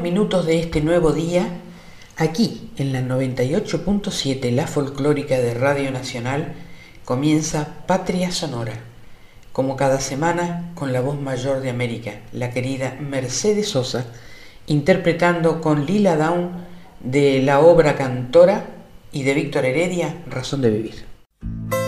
Minutos de este nuevo día, aquí en la 98.7, la folclórica de Radio Nacional, comienza Patria Sonora, como cada semana con la voz mayor de América, la querida Mercedes Sosa, interpretando con Lila Down de la obra Cantora y de Víctor Heredia, Razón de Vivir.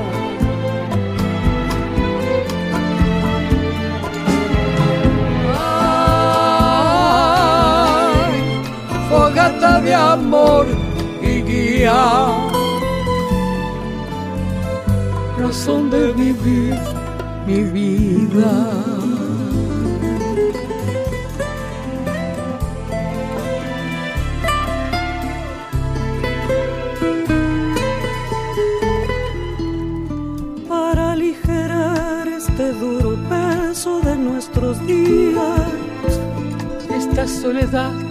De amor y guía. Razón de vivir mi vida. Para aligerar este duro peso de nuestros días, esta soledad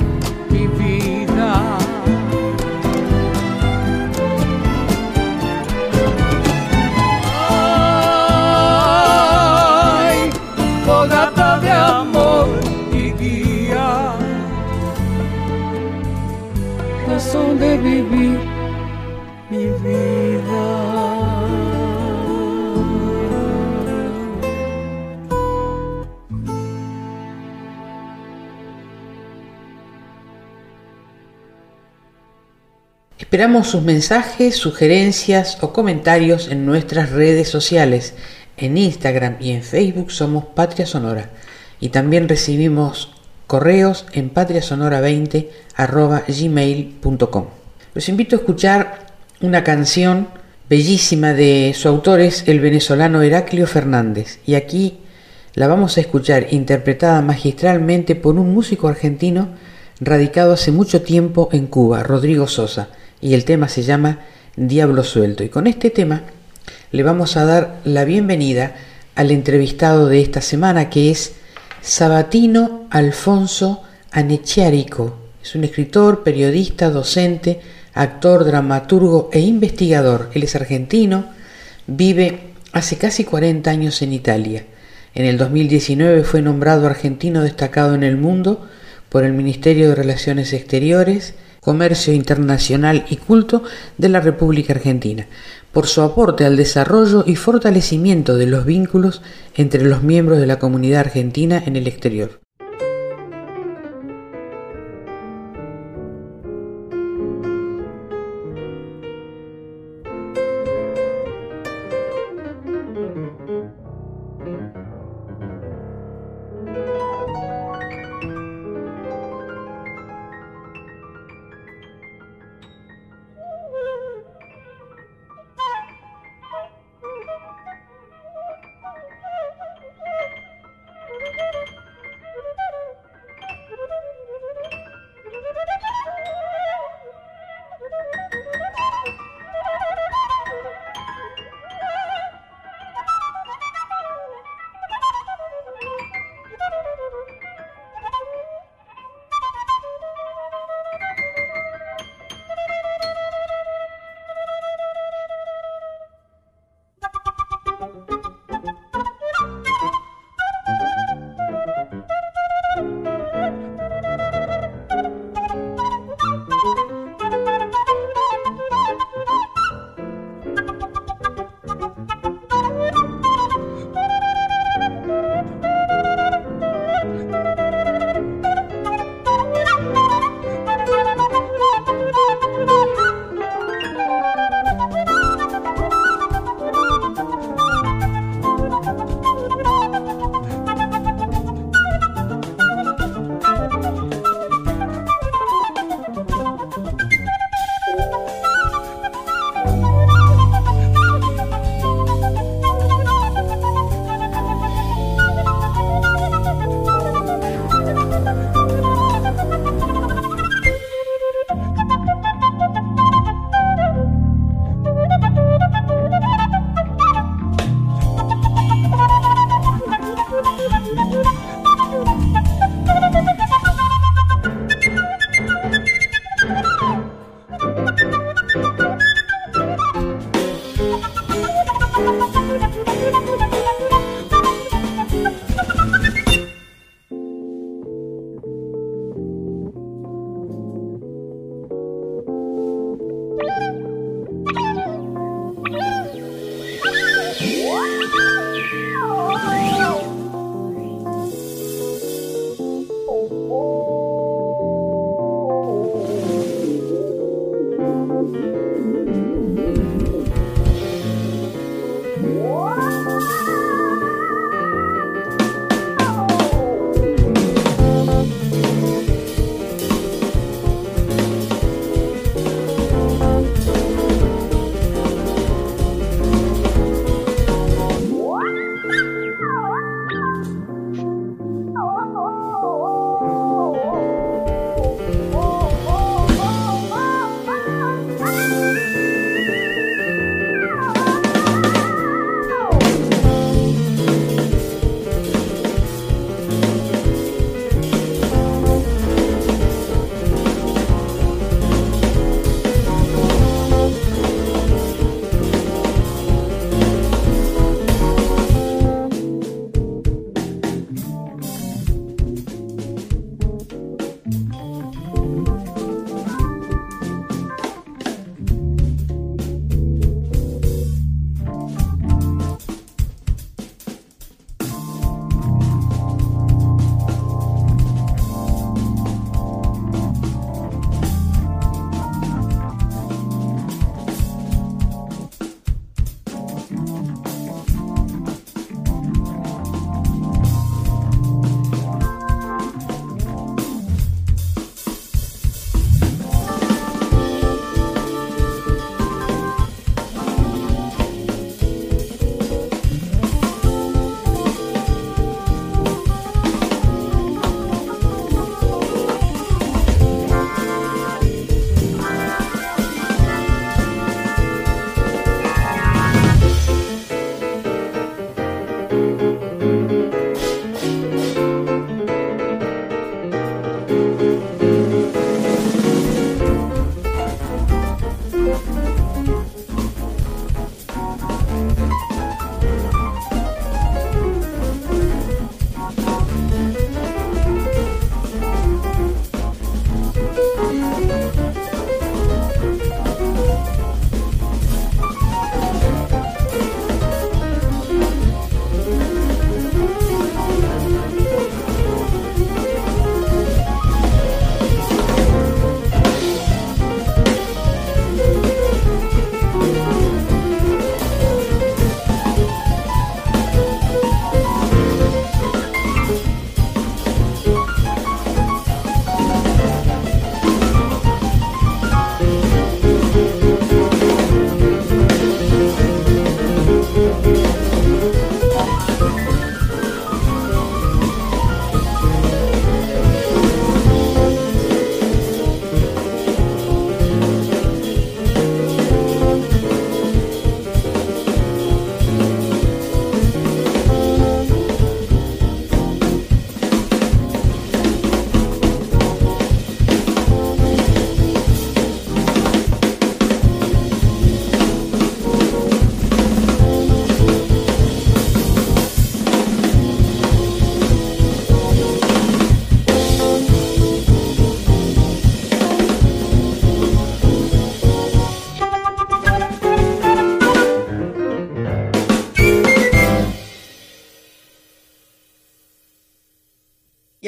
de vivir mi vida. Esperamos sus mensajes, sugerencias o comentarios en nuestras redes sociales. En Instagram y en Facebook somos Patria Sonora y también recibimos correos en patriasonora20 gmail.com. Los invito a escuchar una canción bellísima de su autor es el venezolano Heraclio Fernández y aquí la vamos a escuchar interpretada magistralmente por un músico argentino radicado hace mucho tiempo en Cuba, Rodrigo Sosa y el tema se llama Diablo Suelto. Y con este tema le vamos a dar la bienvenida al entrevistado de esta semana que es Sabatino Alfonso Anechiarico. Es un escritor, periodista, docente, actor, dramaturgo e investigador. Él es argentino, vive hace casi 40 años en Italia. En el 2019 fue nombrado argentino destacado en el mundo por el Ministerio de Relaciones Exteriores Comercio Internacional y Culto de la República Argentina, por su aporte al desarrollo y fortalecimiento de los vínculos entre los miembros de la comunidad argentina en el exterior.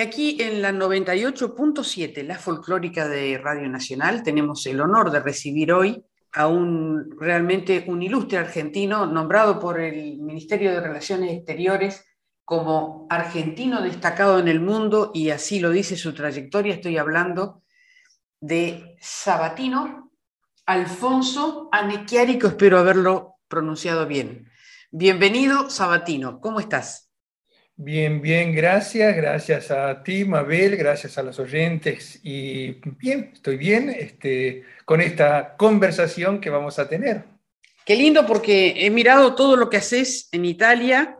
Aquí en la 98.7, la folclórica de Radio Nacional, tenemos el honor de recibir hoy a un realmente un ilustre argentino nombrado por el Ministerio de Relaciones Exteriores como argentino destacado en el mundo y así lo dice su trayectoria. Estoy hablando de Sabatino Alfonso Anequiarico, espero haberlo pronunciado bien. Bienvenido, Sabatino, ¿cómo estás? Bien, bien, gracias, gracias a ti, Mabel, gracias a los oyentes y bien, estoy bien este, con esta conversación que vamos a tener. Qué lindo porque he mirado todo lo que haces en Italia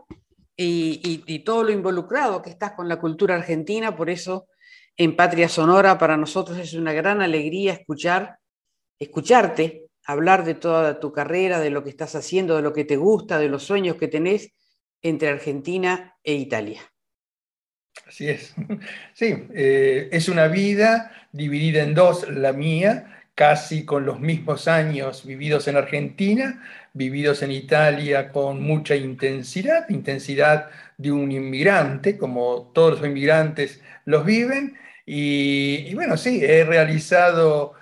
y, todo lo involucrado que estás con la cultura argentina, por eso en Patria Sonora para nosotros es una gran alegría escuchar, escucharte, hablar de toda tu carrera, de lo que estás haciendo, de lo que te gusta, de los sueños que tenés entre Argentina e Italia. Así es. Sí, eh, es una vida dividida en dos, la mía, casi con los mismos años vividos en Argentina, vividos en Italia con mucha intensidad, intensidad de un inmigrante, como todos los inmigrantes los viven. Y, y bueno, sí, he realizado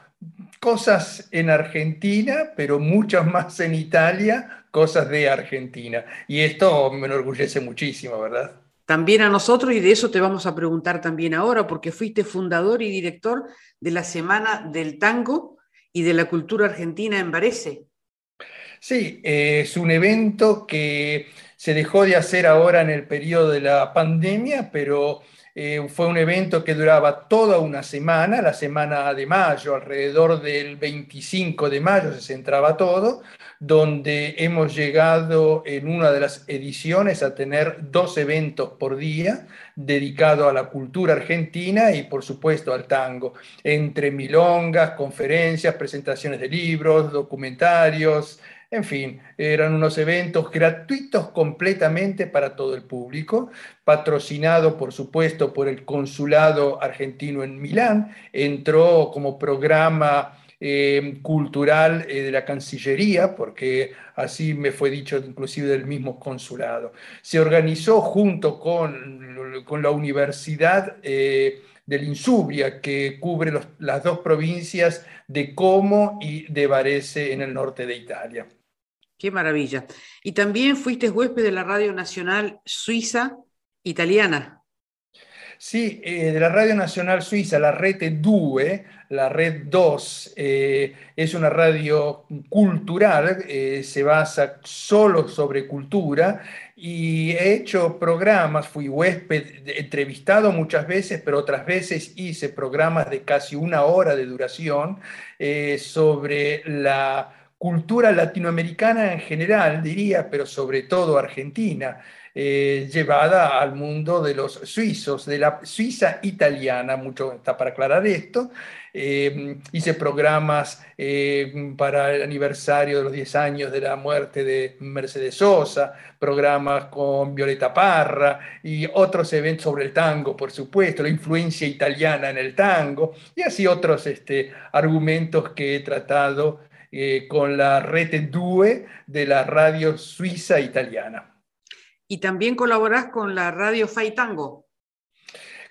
cosas en Argentina, pero muchas más en Italia, cosas de Argentina. Y esto me enorgullece muchísimo, ¿verdad? También a nosotros, y de eso te vamos a preguntar también ahora, porque fuiste fundador y director de la Semana del Tango y de la Cultura Argentina en Varese. Sí, es un evento que se dejó de hacer ahora en el periodo de la pandemia, pero eh, fue un evento que duraba toda una semana, la semana de mayo, alrededor del 25 de mayo se centraba todo, donde hemos llegado en una de las ediciones a tener dos eventos por día dedicados a la cultura argentina y por supuesto al tango, entre milongas, conferencias, presentaciones de libros, documentarios, en fin, eran unos eventos gratuitos completamente para todo el público, patrocinado por supuesto por el Consulado Argentino en Milán, entró como programa eh, cultural eh, de la Cancillería, porque así me fue dicho inclusive del mismo consulado. Se organizó junto con, con la Universidad eh, del Insubria, que cubre las dos provincias de Como y de Varese en el norte de Italia. Qué maravilla. Y también fuiste huésped de la Radio Nacional Suiza Italiana. Sí, eh, de la Radio Nacional Suiza, la Rete 2, la Red 2, eh, es una radio cultural, eh, se basa solo sobre cultura y he hecho programas, fui huésped, entrevistado muchas veces, pero otras veces hice programas de casi una hora de duración sobre la cultura latinoamericana en general, diría, pero sobre todo argentina, eh, llevada al mundo de los suizos, de la Suiza italiana, mucho está para aclarar esto. Eh, hice programas eh, para el aniversario de los 10 años de la muerte de Mercedes Sosa, programas con Violeta Parra y otros eventos sobre el tango, por supuesto, la influencia italiana en el tango y así otros este, argumentos que he tratado eh, con la Rete Due de la radio suiza italiana. Y también colaborás con la radio Faitango.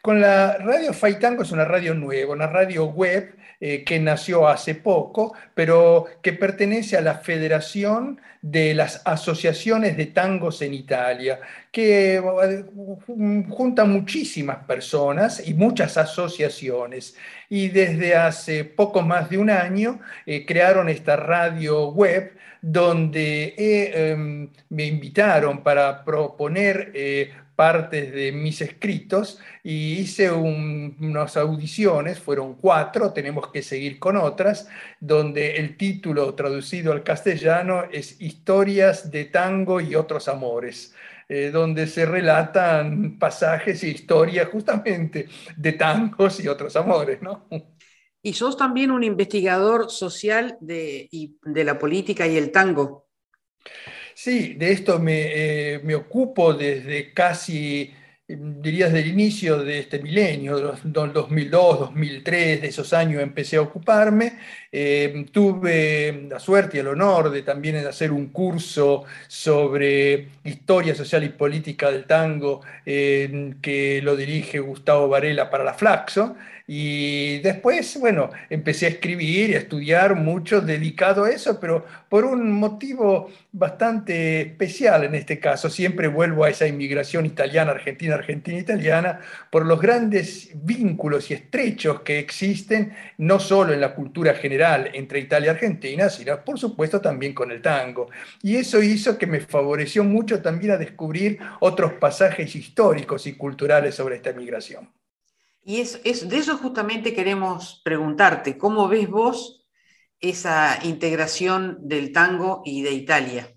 Con la radio Faitango es una radio nueva, una radio web eh, que nació hace poco, pero que pertenece a la Federación de las Asociaciones de Tangos en Italia, que eh, junta muchísimas personas y muchas asociaciones. Y desde hace poco más de un año eh, crearon esta radio web donde em, me invitaron para proponer partes de mis escritos y hice unas audiciones, fueron cuatro, tenemos que seguir con otras, donde el título traducido al castellano es Historias de tango y otros amores. Eh, donde se relatan pasajes e historias justamente de tangos y otros amores, ¿no? Y sos también un investigador social de, de la política y el tango. Sí, de esto me, eh, ocupo desde casi diría desde el inicio de este milenio, 2002, 2003, de esos años empecé a ocuparme. Eh, tuve la suerte y el honor de también hacer un curso sobre historia social y política del tango que lo dirige Gustavo Varela para la Flaxo. Y después, bueno, empecé a escribir y a estudiar mucho dedicado a eso, pero por un motivo bastante especial en este caso. Siempre vuelvo a esa inmigración italiana, argentina, argentina, italiana, por los grandes vínculos y estrechos que existen, no solo en la cultura general entre Italia y Argentina, sino por supuesto también con el tango. Y eso hizo que me favoreció mucho también a descubrir otros pasajes históricos y culturales sobre esta migración. Y es, de eso justamente queremos preguntarte, ¿cómo ves vos esa integración del tango y de Italia?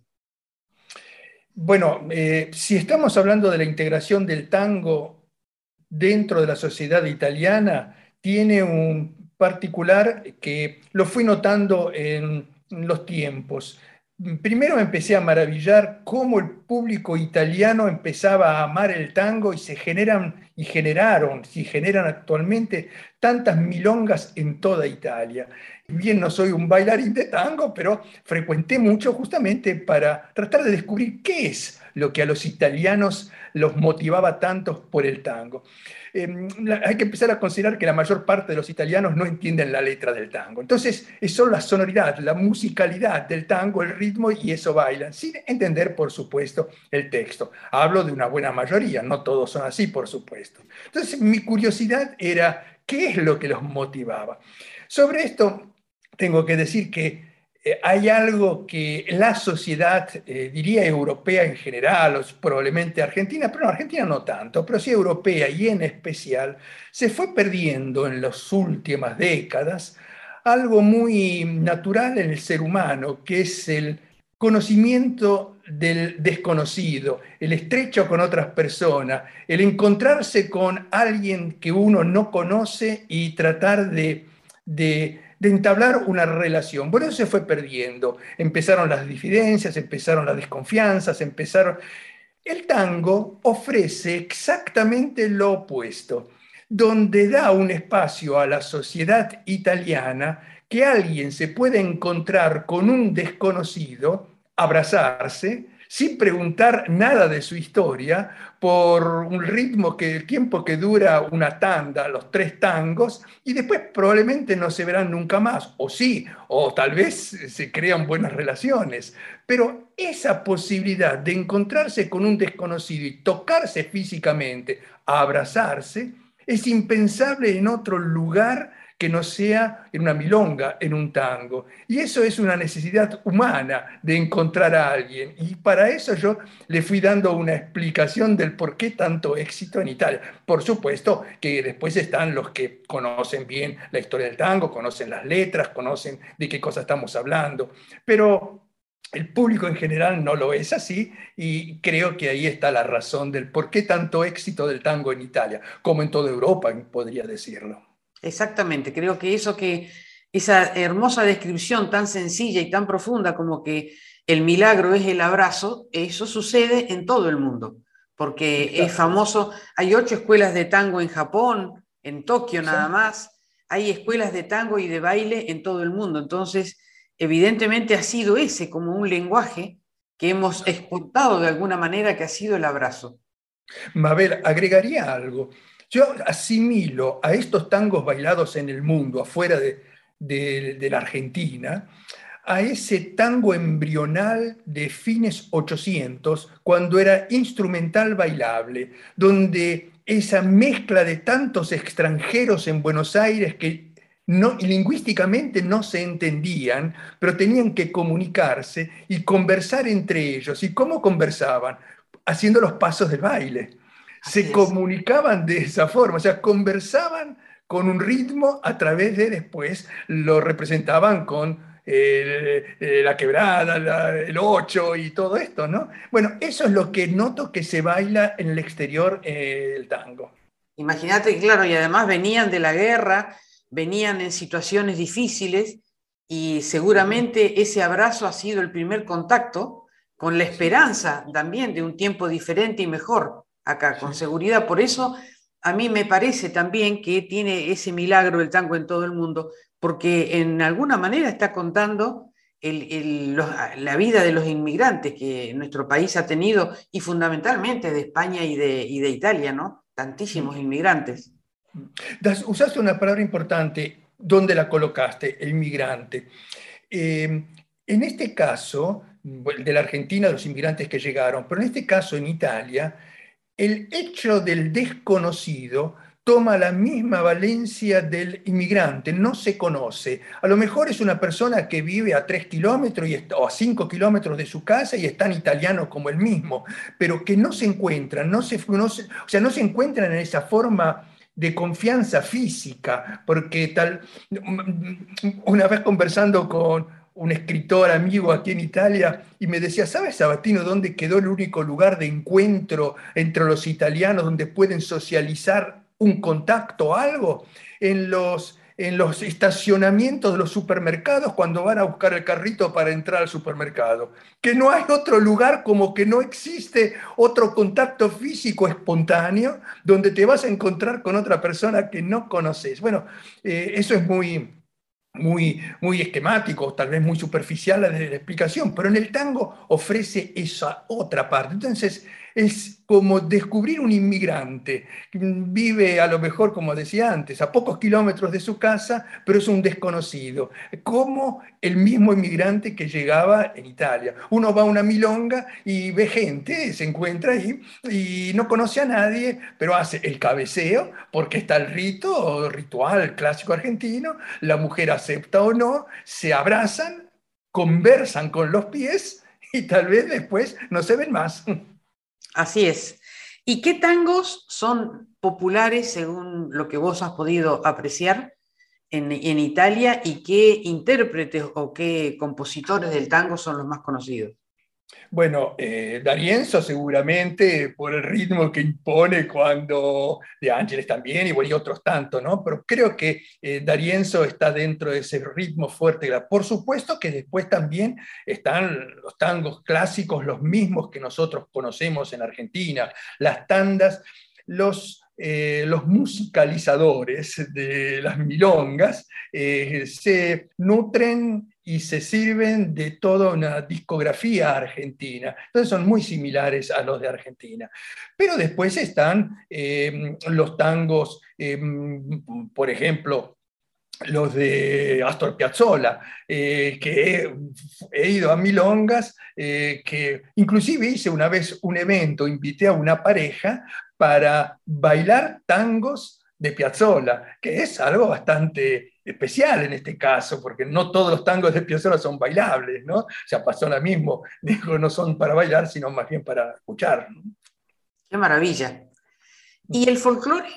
Bueno, eh, si estamos hablando de la integración del tango dentro de la sociedad italiana, tiene un particular que lo fui notando en los tiempos primero me empecé a maravillar cómo el público italiano empezaba a amar el tango y se generan y generaron, si generan actualmente tantas milongas en toda Italia. Bien, no soy un bailarín de tango, pero frecuenté mucho justamente para tratar de descubrir qué es lo que a los italianos los motivaba tanto por el tango. Em, hay que empezar a considerar que la mayor parte de los italianos no entienden la letra del tango. Entonces, es solo la sonoridad, la musicalidad del tango, el ritmo, y eso bailan, sin entender, por supuesto, el texto. Hablo de una buena mayoría, no todos son así, por supuesto. Entonces, mi curiosidad era, ¿qué es lo que los motivaba? Sobre esto, tengo que decir que eh, hay algo que la sociedad, eh, diría europea en general, o probablemente argentina, pero no, argentina no tanto, pero sí europea y en especial, se fue perdiendo en las últimas décadas algo muy natural en el ser humano, que es el conocimiento del desconocido, el estrecho con otras personas, el encontrarse con alguien que uno no conoce y tratar de, de de entablar una relación. Bueno, eso se fue perdiendo. Empezaron las diferencias, empezaron las desconfianzas, empezaron... El tango ofrece exactamente lo opuesto, donde da un espacio a la sociedad italiana que alguien se puede encontrar con un desconocido, abrazarse, sin preguntar nada de su historia, por un ritmo que el tiempo que dura una tanda, los tres tangos, y después probablemente no se verán nunca más, o sí, o tal vez se crean buenas relaciones. Pero esa posibilidad de encontrarse con un desconocido y tocarse físicamente, abrazarse, es impensable en otro lugar que no sea en una milonga, en un tango. Y eso es una necesidad humana de encontrar a alguien. Y para eso yo le fui dando una explicación del por qué tanto éxito en Italia. Por supuesto que después están los que conocen bien la historia del tango, conocen las letras, conocen de qué cosa estamos hablando. Pero el público en general no lo es así y creo que ahí está la razón del por qué tanto éxito del tango en Italia, como en toda Europa, podría decirlo. Exactamente, creo que eso que, esa hermosa descripción tan sencilla y tan profunda como que el milagro es el abrazo, eso sucede en todo el mundo, porque es famoso, hay ocho escuelas de tango en Japón, en Tokio nada más, hay escuelas de tango y de baile en todo el mundo, entonces evidentemente ha sido ese como un lenguaje que hemos exportado de alguna manera que ha sido el abrazo. Mabel, agregaría algo. Yo asimilo a estos tangos bailados en el mundo, afuera de, la Argentina, a ese tango embrional de fines 800, cuando era instrumental bailable, donde esa mezcla de tantos extranjeros en Buenos Aires que no, lingüísticamente no se entendían, pero tenían que comunicarse y conversar entre ellos. ¿Y cómo conversaban? Haciendo los pasos del baile se comunicaban de esa forma, o sea, conversaban con un ritmo a través de después lo representaban con eh, la quebrada, el ocho y todo esto, ¿no? Bueno, eso es lo que noto que se baila en el exterior eh, el tango. Imagínate, claro, y además venían de la guerra, venían en situaciones difíciles y seguramente ese abrazo ha sido el primer contacto con la esperanza también de un tiempo diferente y mejor. Acá, con seguridad. Por eso a mí me parece también que tiene ese milagro el tango en todo el mundo, porque en alguna manera está contando la vida de los inmigrantes que nuestro país ha tenido y fundamentalmente de España y de, de Italia, ¿no? Tantísimos inmigrantes. usaste una palabra importante, ¿dónde la colocaste? El inmigrante. Eh, en este caso, de la Argentina, los inmigrantes que llegaron, pero en este caso en Italia, el hecho del desconocido toma la misma valencia del inmigrante, no se conoce. A lo mejor es una persona que vive a tres kilómetros o a cinco kilómetros de su casa y es tan italiano como el mismo, pero que no se encuentran, no se, o sea, no se encuentran en esa forma de confianza física, porque tal, una vez conversando con un escritor amigo aquí en Italia y me decía, ¿sabes, Sabatino, dónde quedó el único lugar de encuentro entre los italianos donde pueden socializar un contacto, algo? En los, en los estacionamientos de los supermercados cuando van a buscar el carrito para entrar al supermercado. Que no hay otro lugar como que no existe otro contacto físico espontáneo donde te vas a encontrar con otra persona que no conoces. Bueno, eh, eso es muy muy, muy esquemático, tal vez muy superficial la, la explicación, pero en el tango ofrece esa otra parte. Entonces, es como descubrir un inmigrante. Vive a lo mejor, como decía antes, a pocos kilómetros de su casa, pero es un desconocido. Como el mismo inmigrante que llegaba en Italia. Uno va a una milonga y ve gente, se encuentra ahí y no conoce a nadie, pero hace el cabeceo porque está el rito, ritual clásico argentino, la mujer acepta o no, se abrazan, conversan con los pies y tal vez después no se ven más. Así es. ¿Y qué tangos son populares según lo que vos has podido apreciar en, Italia y qué intérpretes o qué compositores del tango son los más conocidos? Bueno, eh, D'Arienzo seguramente por el ritmo que impone cuando, de Ángeles también, y, otros tantos, ¿no? Pero creo que eh, D'Arienzo está dentro de ese ritmo fuerte. Por supuesto que después también están los tangos clásicos, los mismos que nosotros conocemos en Argentina, las tandas, los eh, los musicalizadores de las milongas se nutren y se sirven de toda una discografía argentina. Entonces son muy similares a los de Argentina. Pero después están eh, los tangos, por ejemplo, los de Astor Piazzolla, que he, ido a Milongas, que inclusive hice una vez un evento, invité a una pareja para bailar tangos de Piazzolla, que es algo bastante especial en este caso, porque no todos los tangos de Piazzolla son bailables, ¿no? O sea, pasó lo mismo, dijo, no son para bailar, sino más bien para escuchar. Qué maravilla. ¿Y el folclore?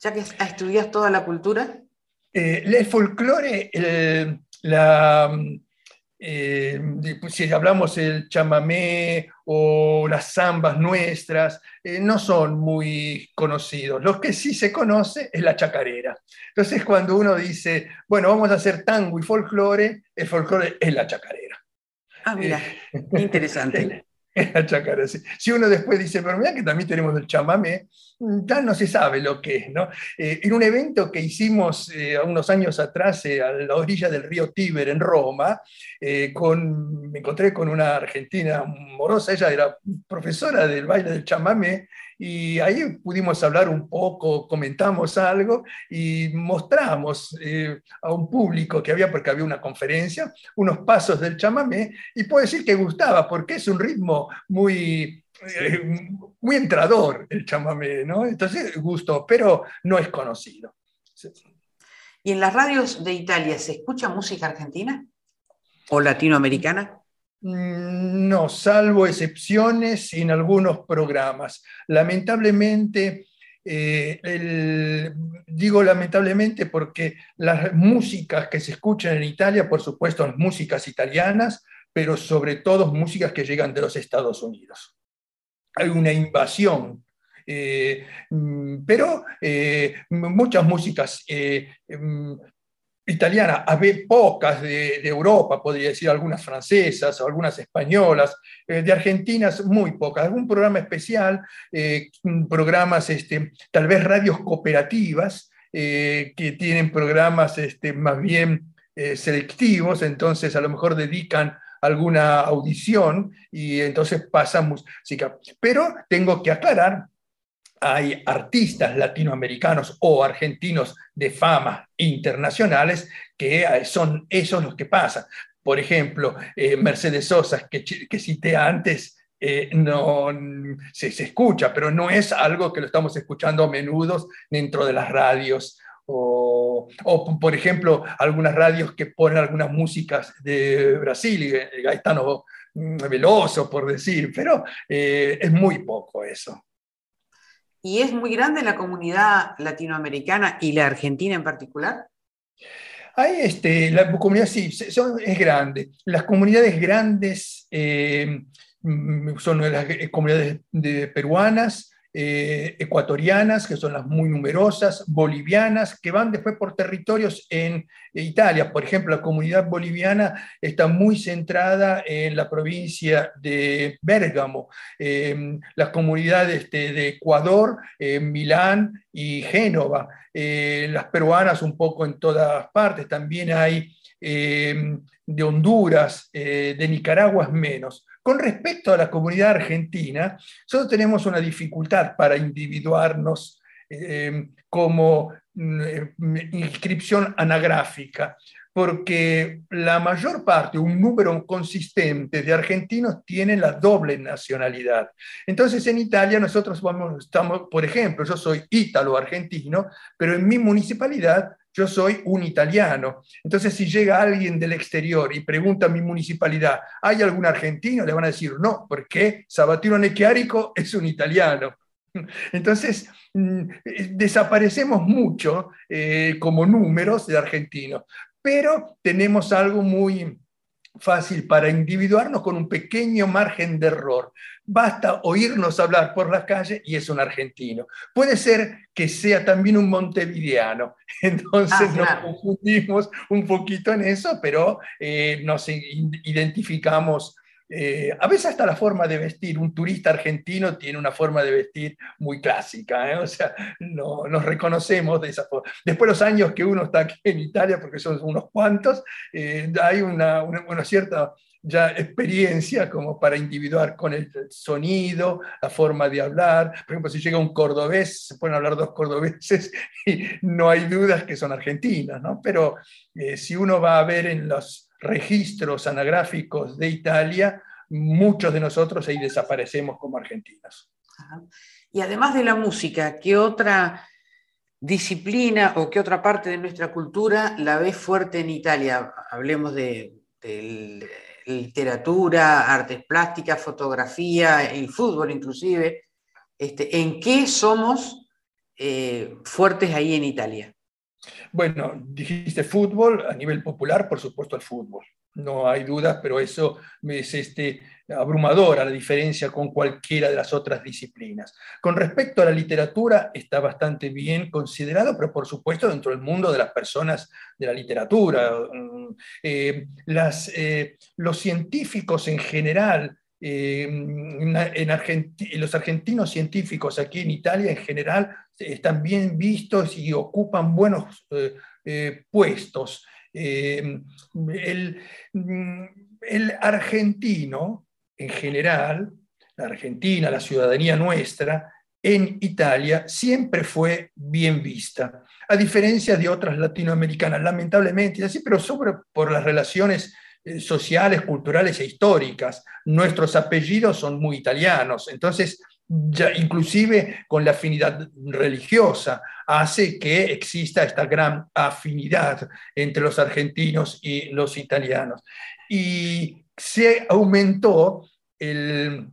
Ya que estudias toda la cultura. Eh, el folclore, la, eh, pues, si hablamos el chamamé o las zambas nuestras, eh, no son muy conocidos. Lo que sí se conoce es la chacarera. Entonces, cuando uno dice, bueno, vamos a hacer tango y folclore, el folclore es la chacarera. Ah, mira, eh, interesante. la chacarera, Si uno después dice, pero mira que también tenemos el chamamé, ya no se sabe lo que es. ¿no? Eh, en un evento que hicimos eh, unos años atrás eh, a la orilla del río Tíber en Roma, me encontré con una argentina morosa, ella era profesora del baile del chamamé, y ahí pudimos hablar un poco, comentamos algo y mostramos a un público que había, porque había una conferencia, unos pasos del chamamé, y puedo decir que gustaba, porque es un ritmo muy eh, muy entrador el chamamé, ¿no? Entonces gustó, pero no es conocido. ¿Y en las radios de Italia se escucha música argentina o latinoamericana? No, salvo excepciones en algunos programas. Lamentablemente, eh, digo lamentablemente porque las músicas que se escuchan en Italia, por supuesto, son músicas italianas, pero sobre todo músicas que llegan de los Estados Unidos hay una invasión. Eh, mm, pero eh, muchas músicas mm, italiana, hay pocas de, Europa, podría decir algunas francesas algunas españolas, eh, de argentinas muy pocas, algún programa especial, eh, programas, este, tal vez radios cooperativas, eh, que tienen programas este, más bien selectivos, entonces a lo mejor dedican alguna audición y entonces pasan música. Pero tengo que aclarar hay artistas latinoamericanos o argentinos de fama internacionales que eh, son esos los que pasan. Por ejemplo, eh, Mercedes Sosa, que, que cité antes, eh, no se, escucha, pero no es algo que lo estamos escuchando a menudo dentro de las radios. O, por ejemplo, algunas radios que ponen algunas músicas de Brasil, Gaetano mm, Veloso, por decir, pero es muy poco eso y es muy grande la comunidad latinoamericana y la argentina en particular. Hay este, la comunidad sí, es grande. Las comunidades grandes eh, mm, son las comunidades de peruanas, eh, ecuatorianas, que son las muy numerosas, bolivianas, que van después por territorios en Italia. Por ejemplo, la comunidad boliviana está muy centrada en la provincia de Bérgamo, eh, las comunidades de, Ecuador, Milán y Génova, eh, las peruanas un poco en todas partes, también hay de Honduras, de Nicaragua menos. Con respecto a la comunidad argentina, nosotros tenemos una dificultad para individuarnos eh, como mm, eh, inscripción anagráfica, porque la mayor parte, un número consistente de argentinos tienen la doble nacionalidad. Entonces en Italia nosotros vamos, estamos, por ejemplo, yo soy ítalo-argentino, pero en mi municipalidad yo soy un italiano. Entonces, si llega alguien del exterior y pregunta a mi municipalidad, ¿hay algún argentino? Le van a decir, no, porque Sabatino Necchiarico es un italiano. Entonces, mm, desaparecemos mucho eh, como números de argentinos, pero tenemos algo muy fácil para individuarnos con un pequeño margen de error. Basta oírnos hablar por la calle y es un argentino. Puede ser que sea también un montevideano. Entonces ah, nos confundimos un poquito en eso, pero eh, nos identificamos eh, a veces hasta la forma de vestir, un turista argentino tiene una forma de vestir muy clásica, ¿eh? o sea, no, nos reconocemos de esa forma. Después de los años que uno está aquí en Italia, porque son unos cuantos, eh, hay una, cierta experiencia como para individuar con el sonido, la forma de hablar. Por ejemplo, si llega un cordobés, se pueden hablar dos cordobeses y no hay dudas que son argentinos, ¿no? Pero si uno va a ver en los registros anagráficos de Italia, muchos de nosotros ahí desaparecemos como argentinos. Y además de la música, ¿qué otra disciplina o qué otra parte de nuestra cultura la ves fuerte en Italia? Hablemos de, literatura, artes plásticas, fotografía, el fútbol inclusive. Este, ¿En qué somos eh, fuertes ahí en Italia? Bueno, dijiste fútbol, a nivel popular, por supuesto el fútbol. No hay dudas, pero eso es este, abrumador a la diferencia con cualquiera de las otras disciplinas. Con respecto a la literatura, está bastante bien considerado, pero por supuesto dentro del mundo de las personas de la literatura. Mm, eh, eh, los científicos en general, eh, en los argentinos científicos aquí en Italia en general están bien vistos y ocupan buenos eh, eh, puestos. El, el, argentino en general, la Argentina, la ciudadanía nuestra, en Italia siempre fue bien vista, a diferencia de otras latinoamericanas, lamentablemente, así, pero sobre por las relaciones sociales, culturales e históricas. Nuestros apellidos son muy italianos, entonces ya inclusive con la afinidad religiosa hace que exista esta gran afinidad entre los argentinos y los italianos. Y se aumentó el,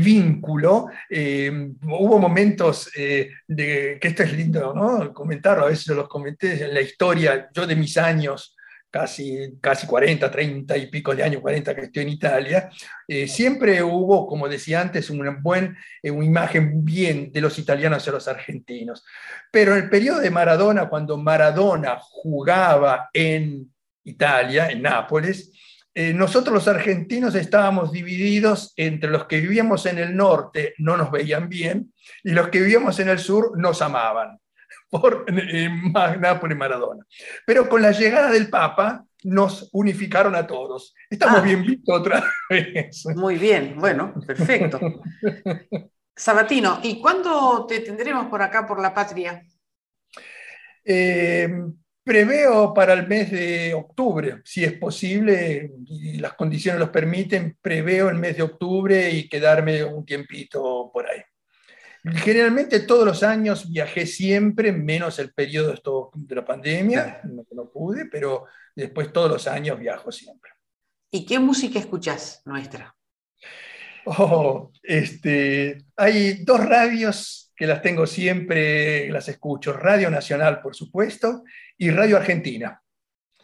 vínculo. Eh, hubo momentos eh, de que esto es lindo, ¿no? Comentar, a veces los comenté en la historia, yo de mis años casi, casi 40, 30 y pico de años, 40 que estoy en Italia, eh, siempre hubo, como decía antes, una, buen, eh, una imagen bien de los italianos hacia los argentinos. Pero en el periodo de Maradona, cuando Maradona jugaba en Italia, en Nápoles, eh, nosotros los argentinos estábamos divididos entre los que vivíamos en el norte, no nos veían bien, y los que vivíamos en el sur nos amaban por eh, Nápoles y Maradona. Pero con la llegada del Papa nos unificaron a todos. Estamos ah. bien vistos otra vez. Muy bien, bueno, perfecto. Sabatino, ¿y cuándo te tendremos por acá, por la patria? Eh, preveo para el mes de octubre, si es posible y las condiciones los permiten, preveo el mes de octubre y quedarme un tiempito por ahí. Generalmente todos los años viajé siempre, menos el periodo de la pandemia, no, no pude, pero después todos los años viajo siempre. ¿Y qué música escuchás nuestra? Oh, este, hay dos radios que las tengo siempre, las escucho. Radio Nacional, por supuesto, y Radio Argentina.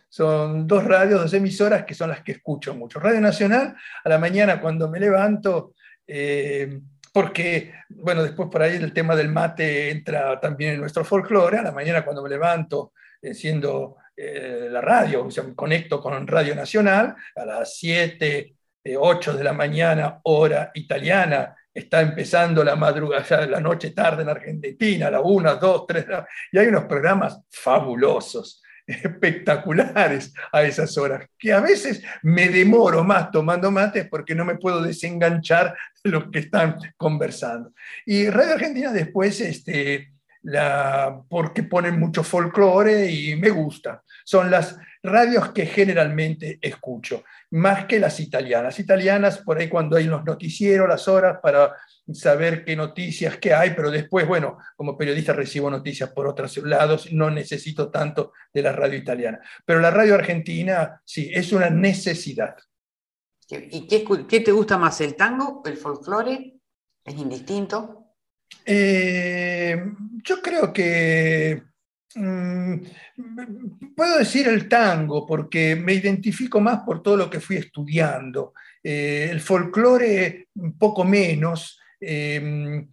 Son dos radios, dos emisoras que son las que escucho mucho. Radio Nacional, a la mañana cuando me levanto, eh, porque, bueno, después por ahí el tema del mate entra también en nuestro folclore. A la mañana cuando me levanto, enciendo eh, la radio, o sea, me conecto con Radio Nacional, a las 7, 8 eh, de la mañana, hora italiana, está empezando la madrugada, la noche tarde en Argentina, a la 1, 2, 3, y hay unos programas fabulosos espectaculares a esas horas, que a veces me demoro más tomando mates porque no me puedo desenganchar de lo que están conversando. Y Radio Argentina después, este, la, porque ponen mucho folclore y me gusta. Son las radios que generalmente escucho, más que las italianas. Italianas, por ahí cuando hay los noticieros, las horas para saber qué noticias, qué hay, pero después, bueno, como periodista recibo noticias por otros lados, no necesito tanto de la radio italiana. Pero la radio argentina, sí, es una necesidad. ¿Y qué, te gusta más, el tango, el folclore? ¿Es indistinto? Eh, yo creo que mm, puedo decir el tango porque me identifico más por todo lo que fui estudiando. Eh, el folclore un poco menos, Em,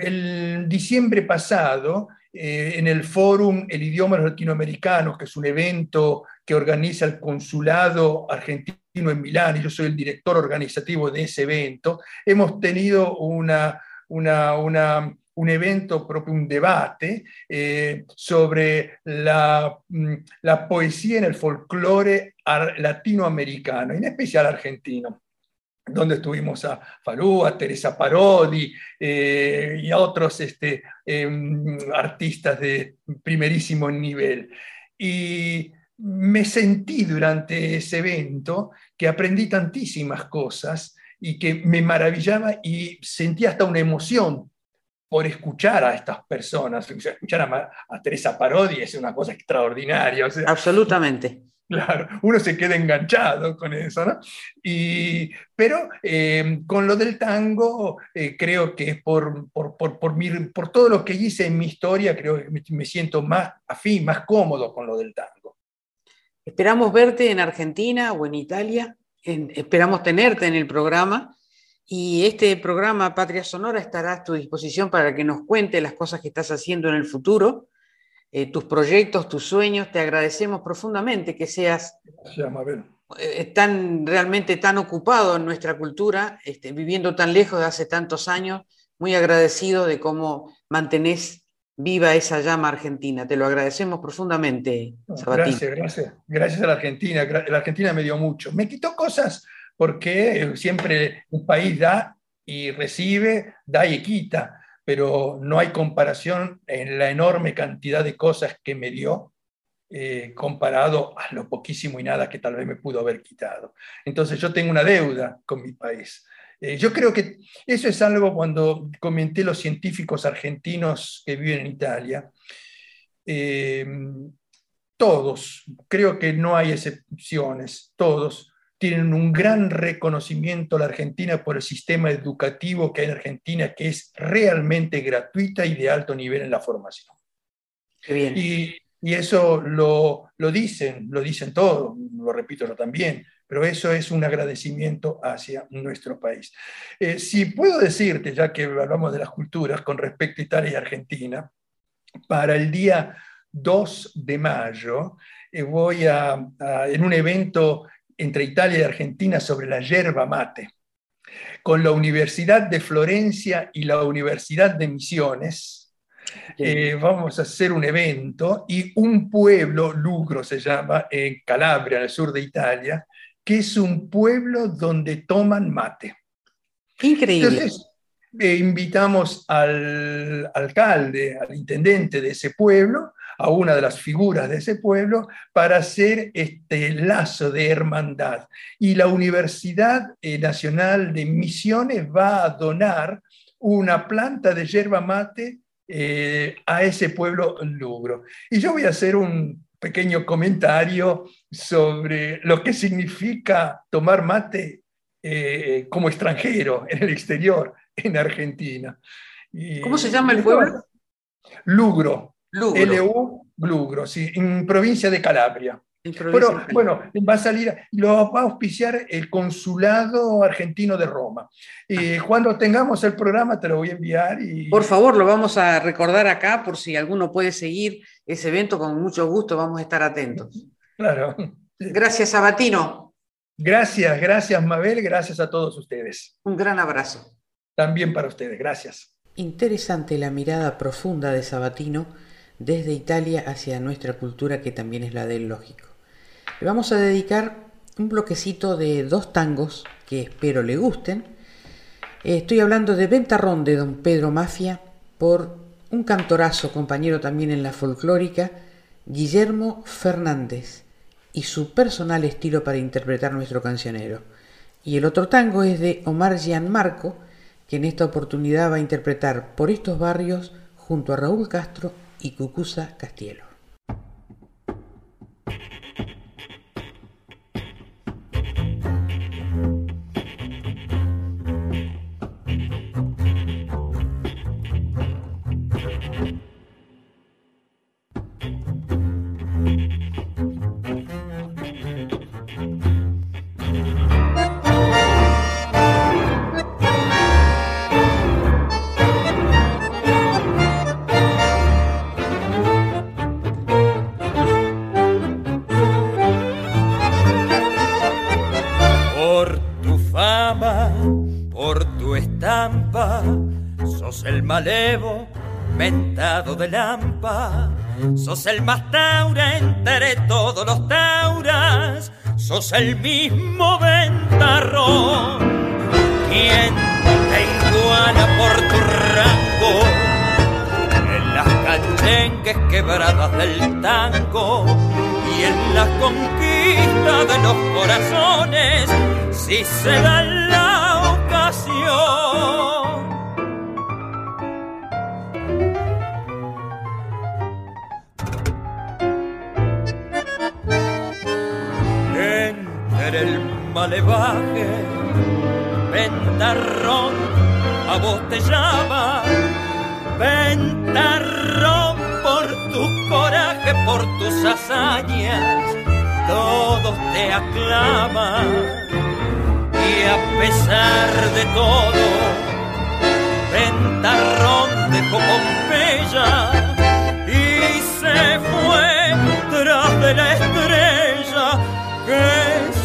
el diciembre pasado, eh, en el Fórum El Idioma Latinoamericano, que es un evento que organiza el Consulado Argentino en Milán, y yo soy el director organizativo de ese evento, hemos tenido una, un evento propio, un debate eh, sobre la, mm, la, poesía en el folclore latinoamericano, en especial argentino donde estuvimos a Falú, a Teresa Parodi eh, y a otros este, em, artistas de primerísimo nivel. Y me sentí durante ese evento que aprendí tantísimas cosas y que me maravillaba y sentí hasta una emoción por escuchar a estas personas. Escuchar a, Teresa Parodi es una cosa extraordinaria. Absolutamente. Claro, uno se queda enganchado con eso, ¿no? Y, pero eh, con lo del tango, eh, creo que es por, por, por, por, todo lo que hice en mi historia, creo que me, siento más afín, más cómodo con lo del tango. Esperamos verte en Argentina o en Italia, esperamos tenerte en el programa. Y este programa Patria Sonora estará a tu disposición para que nos cuente las cosas que estás haciendo en el futuro eh, tus proyectos, tus sueños. Te agradecemos profundamente que seas eh, tan, realmente tan ocupado en nuestra cultura, este, viviendo tan lejos de hace tantos años. Muy agradecido de cómo mantenés viva esa llama argentina. Te lo agradecemos profundamente, Gracias, gracias. Gracias a la Argentina. La Argentina me dio mucho. Me quitó cosas porque siempre un país da y recibe, da y quita pero no hay comparación en la enorme cantidad de cosas que me dio eh, comparado a lo poquísimo y nada que tal vez me pudo haber quitado. Entonces yo tengo una deuda con mi país. Eh, yo creo que eso es algo cuando comenté los científicos argentinos que viven en Italia. Eh, todos, creo que no hay excepciones, todos tienen un gran reconocimiento a la Argentina por el sistema educativo que hay en Argentina, que es realmente gratuita y de alto nivel en la formación. Qué bien. Y Y eso lo, lo dicen, lo dicen todos, lo repito yo también, pero eso es un agradecimiento hacia nuestro país. Eh, si puedo decirte, ya que hablamos de las culturas con respecto a Italia y Argentina, para el día 2 de mayo eh, voy a, en un evento entre Italia y Argentina sobre la yerba mate, con la Universidad de Florencia y la Universidad de Misiones. Eh, vamos a hacer un evento y un pueblo, Lugro se llama, en Calabria, en el sur de Italia, que es un pueblo donde toman mate. Increíble. Entonces, eh, invitamos al alcalde, al intendente de ese pueblo, a una de las figuras de ese pueblo, para hacer este lazo de hermandad. Y la Universidad eh, Nacional de Misiones va a donar una planta de yerba mate eh, a ese pueblo lugro. Y yo voy a hacer un pequeño comentario sobre lo que significa tomar mate eh, como extranjero en el exterior, en Argentina. ¿Cómo se llama el pueblo? Lugro. Lugro. L-U, Lugro, sí, en provincia de Calabria. Pero, bueno, va a salir, lo va a auspiciar el consulado argentino de Roma. Y ah. cuando tengamos el programa te lo voy a enviar. Y... Por favor, lo vamos a recordar acá por si alguno puede seguir ese evento, con mucho gusto vamos a estar atentos. Claro. Gracias, Sabatino. Gracias, gracias, Mabel, gracias a todos ustedes. Un gran abrazo. También para ustedes, gracias. Interesante la mirada profunda de Sabatino desde Italia hacia nuestra cultura, que también es la del lógico. Le vamos a dedicar un bloquecito de dos tangos que espero le gusten. Eh, estoy hablando de Ventarrón de Don Pedro Mafia por un cantorazo, compañero también en la folclórica, Guillermo Fernández, y su personal estilo para interpretar nuestro cancionero. Y el otro tango es de Omar Gianmarco, que en esta oportunidad va a interpretar por estos barrios junto a Raúl Castro y Cucusa Castielo. Mentado de. Sos el más taura entre todos los tauras, sos el mismo ventarrón. ¿Quién te iguala por tu rango? En las cachengues quebradas del tango y en la conquista de los corazones, si se da la ocasión. Malevaje, ventarrón, a vos te llama, ventarrón por tu coraje, por tus hazañas, todos te aclaman y a pesar de todo, ventarrón dejó Pompeya y se fue tras de la estrella que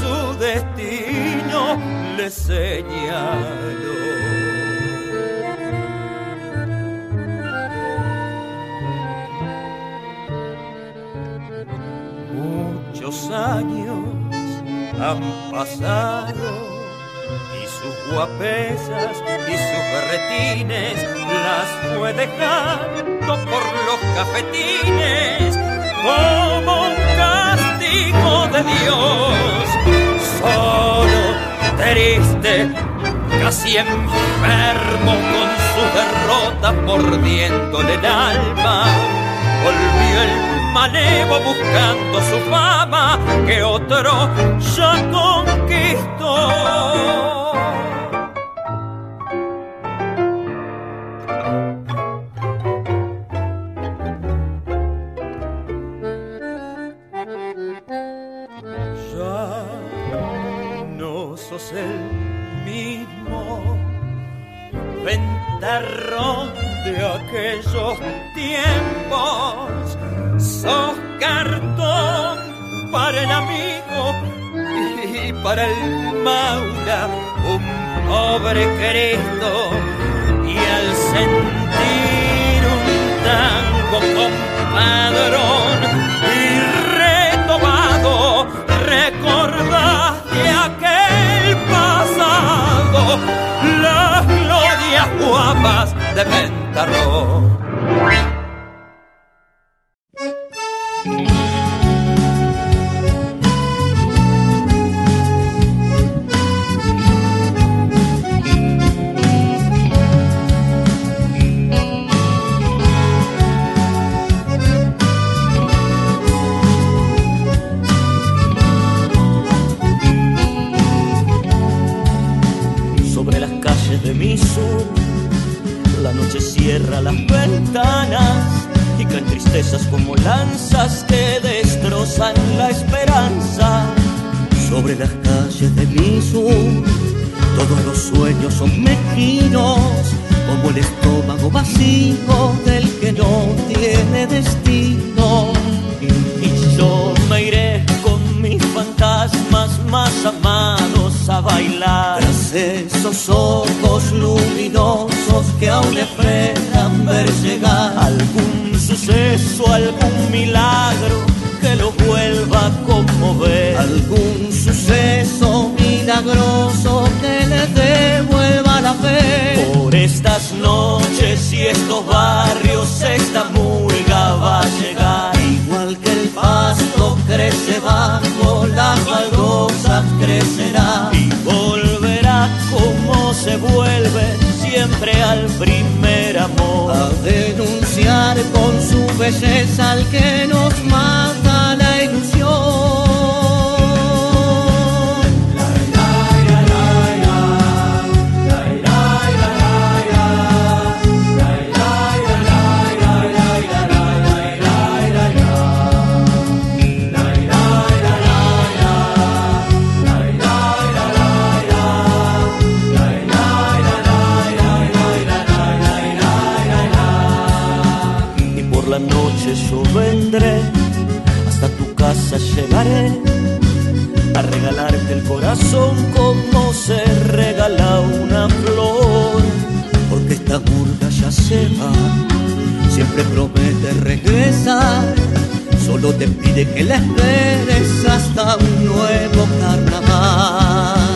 Muchos años han pasado y sus guapesas y sus berretines las fue dejando por los cafetines como un castigo de Dios. Solo, triste, casi enfermo con su derrota mordiéndole el alma. Volvió el malevo buscando su fama que otro ya conquistó. Aquellos tiempos. Sos cartón para el amigo y para el Maura, un pobre Cristo. Y al sentir un tango compadrón y retomado, recordaste aquel pasado, las glorias guapas de Ventarrón. Como suceso, algún milagro que lo vuelva a conmover. Algún suceso milagroso que le devuelva la fe. Por estas noches y estos barrios esta murga va a llegar. Igual que el pasto crece bajo las baldosas crecerá. Siempre al primer amor. A denunciar con su belleza al que nos mata la ilusión. Llegaré, a regalarte el corazón como se regala una flor. Porque esta burga ya se va, siempre promete regresar, solo te pide que la esperes hasta un nuevo carnaval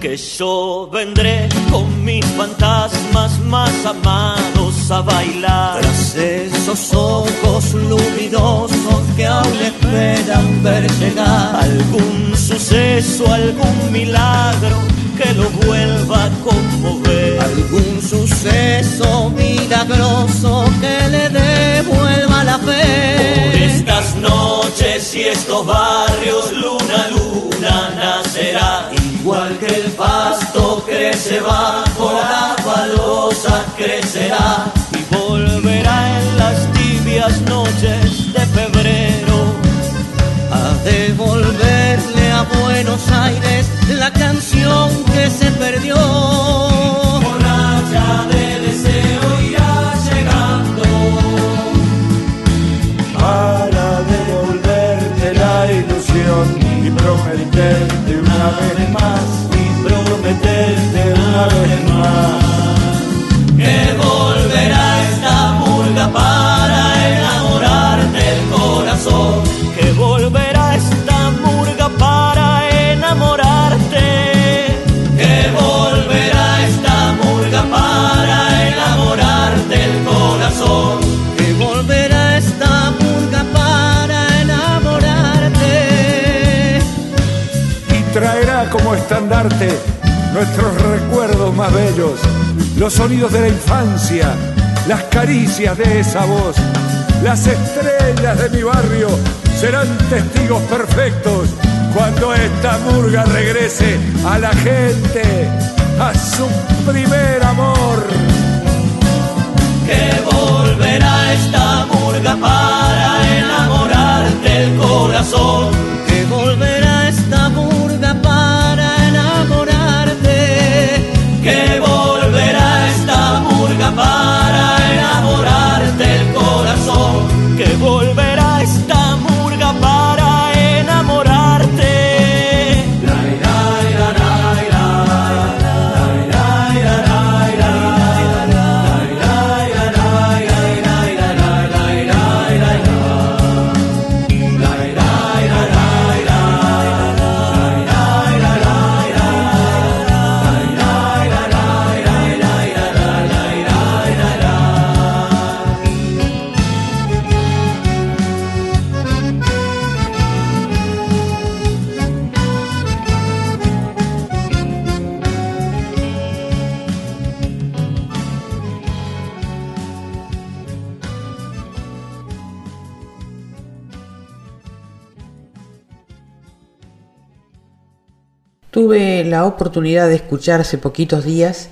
que yo vendré con mis fantasmas más amados a bailar. Tras esos ojos luminosos que aún esperan ver llegar algún suceso, algún milagro que lo vuelva a conmover. Algún suceso milagroso que le devuelva la fe. Por estas noches y estos barrios, luna, luna nacerá Igual que el pasto crece bajo la balosa crecerá y volverá en las tibias noches de febrero devolverle a Buenos Aires la canción que se perdió. Borracha de deseo irá llegando. Para devolverte la ilusión y prometerte una vez más y prometerte una vez más. Que volverá esta murga para nuestros recuerdos más bellos, los sonidos de la infancia, las caricias de esa voz. Las estrellas de mi barrio serán testigos perfectos cuando esta murga regrese a la gente, a su primer amor. Que volverá esta murga para enamorarte el corazón. Que volverá oportunidad de escuchar hace poquitos días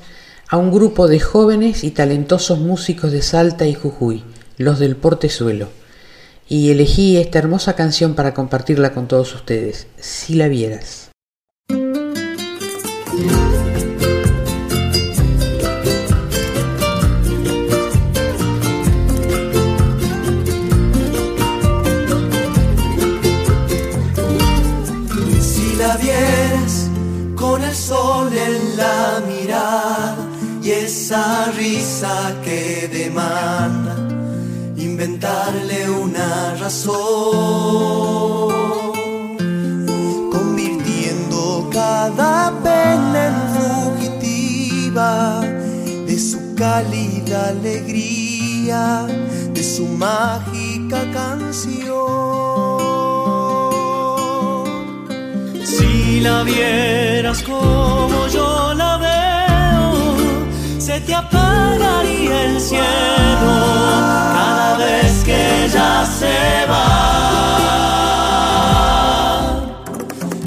a un grupo de jóvenes y talentosos músicos de Salta y Jujuy, los del Portezuelo, y elegí esta hermosa canción para compartirla con todos ustedes, si la vieras. Esa risa que demanda inventarle una razón, convirtiendo cada pena en fugitiva de su cálida alegría, de su mágica canción. Si la vieras como yo la veo, te apagaría el cielo cada vez que ella se va.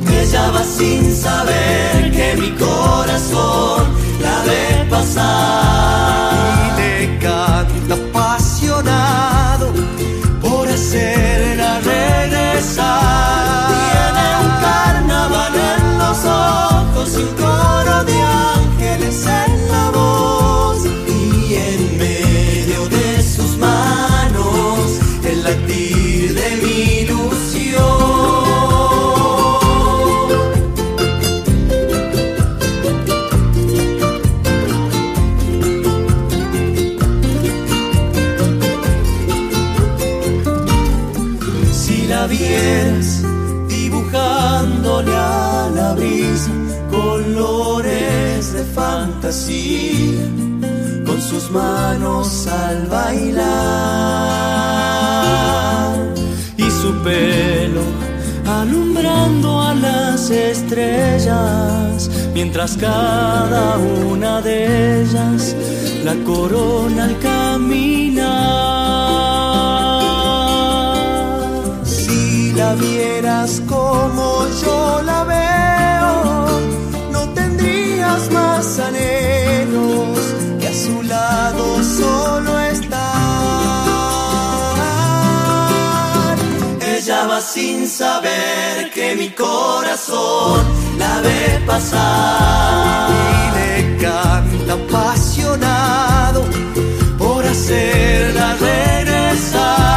Ella va sin saber que mi corazón la ve pasar y le canta apasionado por hacerla regresar. Tiene un carnaval en los ojos y un con sus manos al bailar y su pelo alumbrando a las estrellas mientras cada una de ellas la corona al caminar. Si la vieras como yo la veo, tendrías más anhelo su lado solo está. Ella va sin saber que mi corazón la ve pasar y le canta apasionado por hacerla regresar.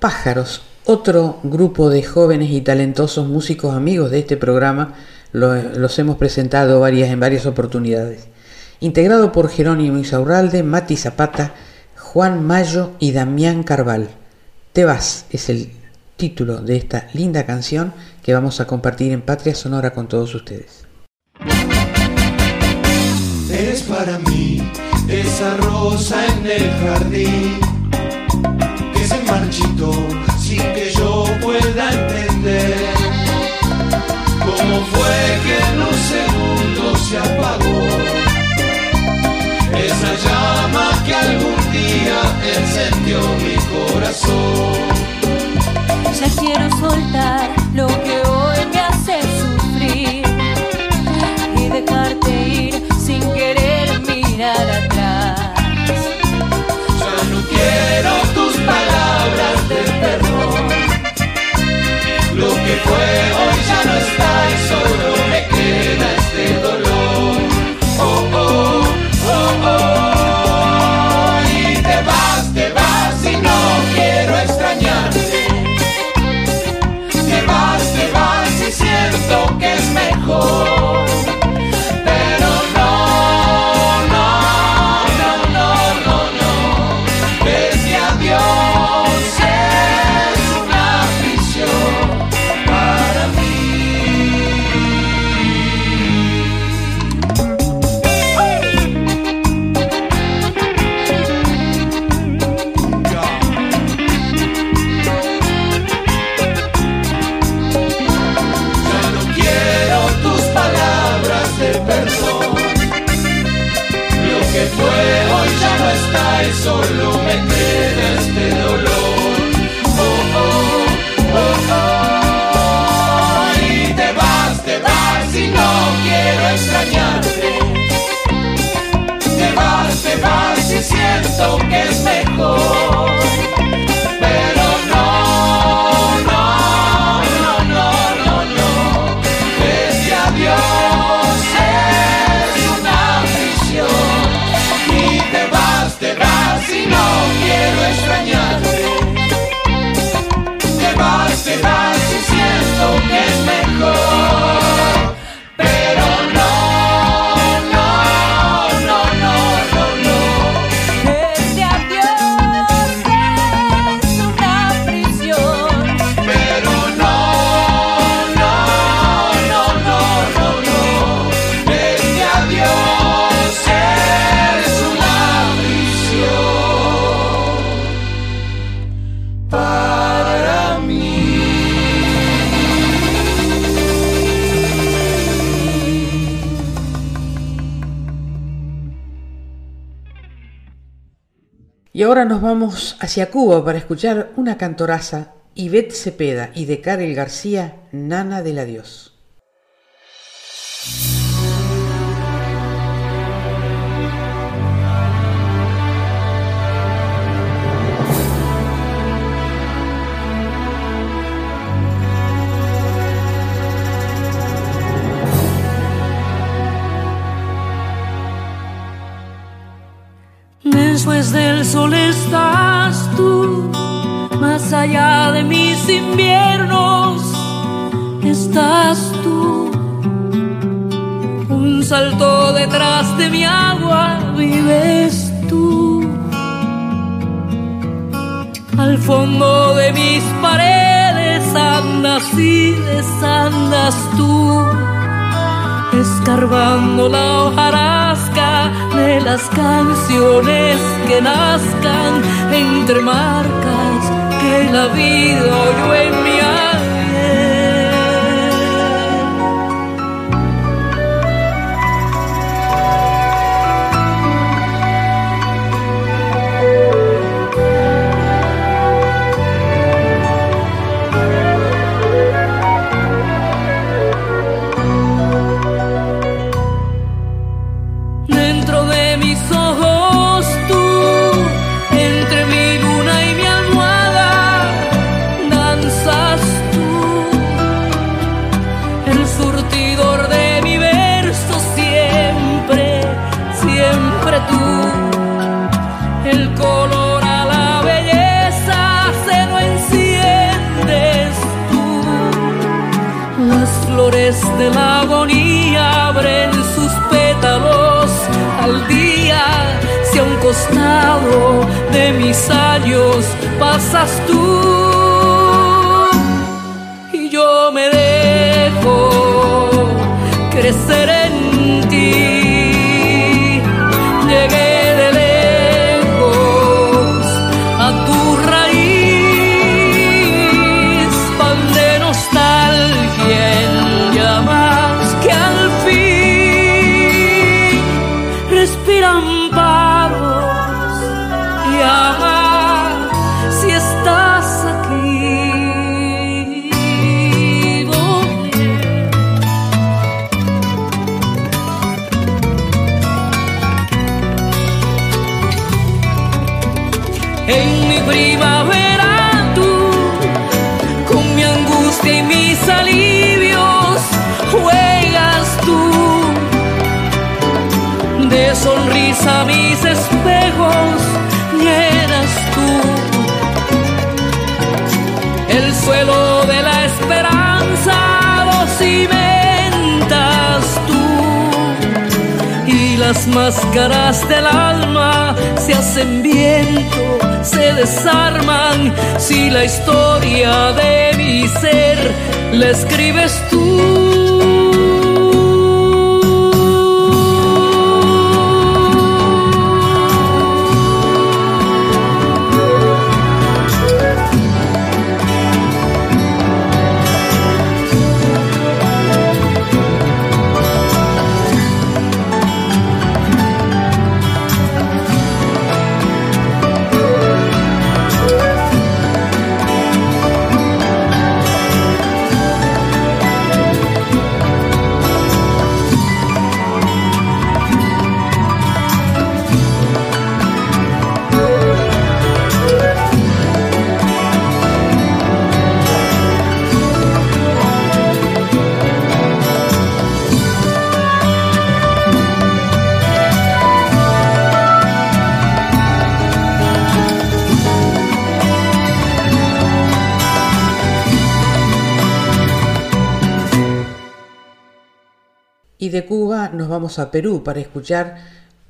Pájaros, otro grupo de jóvenes y talentosos músicos amigos de este programa, lo- los hemos presentado varias, en varias oportunidades. Integrado por Jerónimo Isaurralde, Mati Zapata, Juan Mayo y Damián Carval. Te vas es el título de esta linda canción que vamos a compartir en Patria Sonora con todos ustedes. Eres para mí esa rosa en el jardín se apagó. Esa llama que algún día encendió mi corazón. Ya quiero soltar lo que hoy me hace sufrir y dejarte ir sin querer mirar atrás. Ya no quiero tus palabras de perdón. Lo que fue y siento que es mejor. Ahora nos vamos hacia Cuba para escuchar una cantoraza, Ivette Cepeda y de Karel García, Nana del Adiós. Después del sol estás tú, más allá de mis inviernos estás tú. Un salto detrás de mi agua vives tú. Al fondo de mis paredes andas y desandas tú escarbando la hojarasca de las canciones que nazcan entre marcas que la vida oyó en mi ayer. De mis años pasas tú El suelo de la esperanza lo cimentas tú y las máscaras del alma se hacen viento, se desarman si la historia de mi ser la escribes tú. De Cuba nos vamos a Perú para escuchar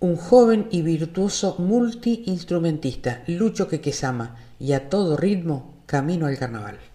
un joven y virtuoso multiinstrumentista, Lucho Quequesama, y a todo ritmo, camino al carnaval.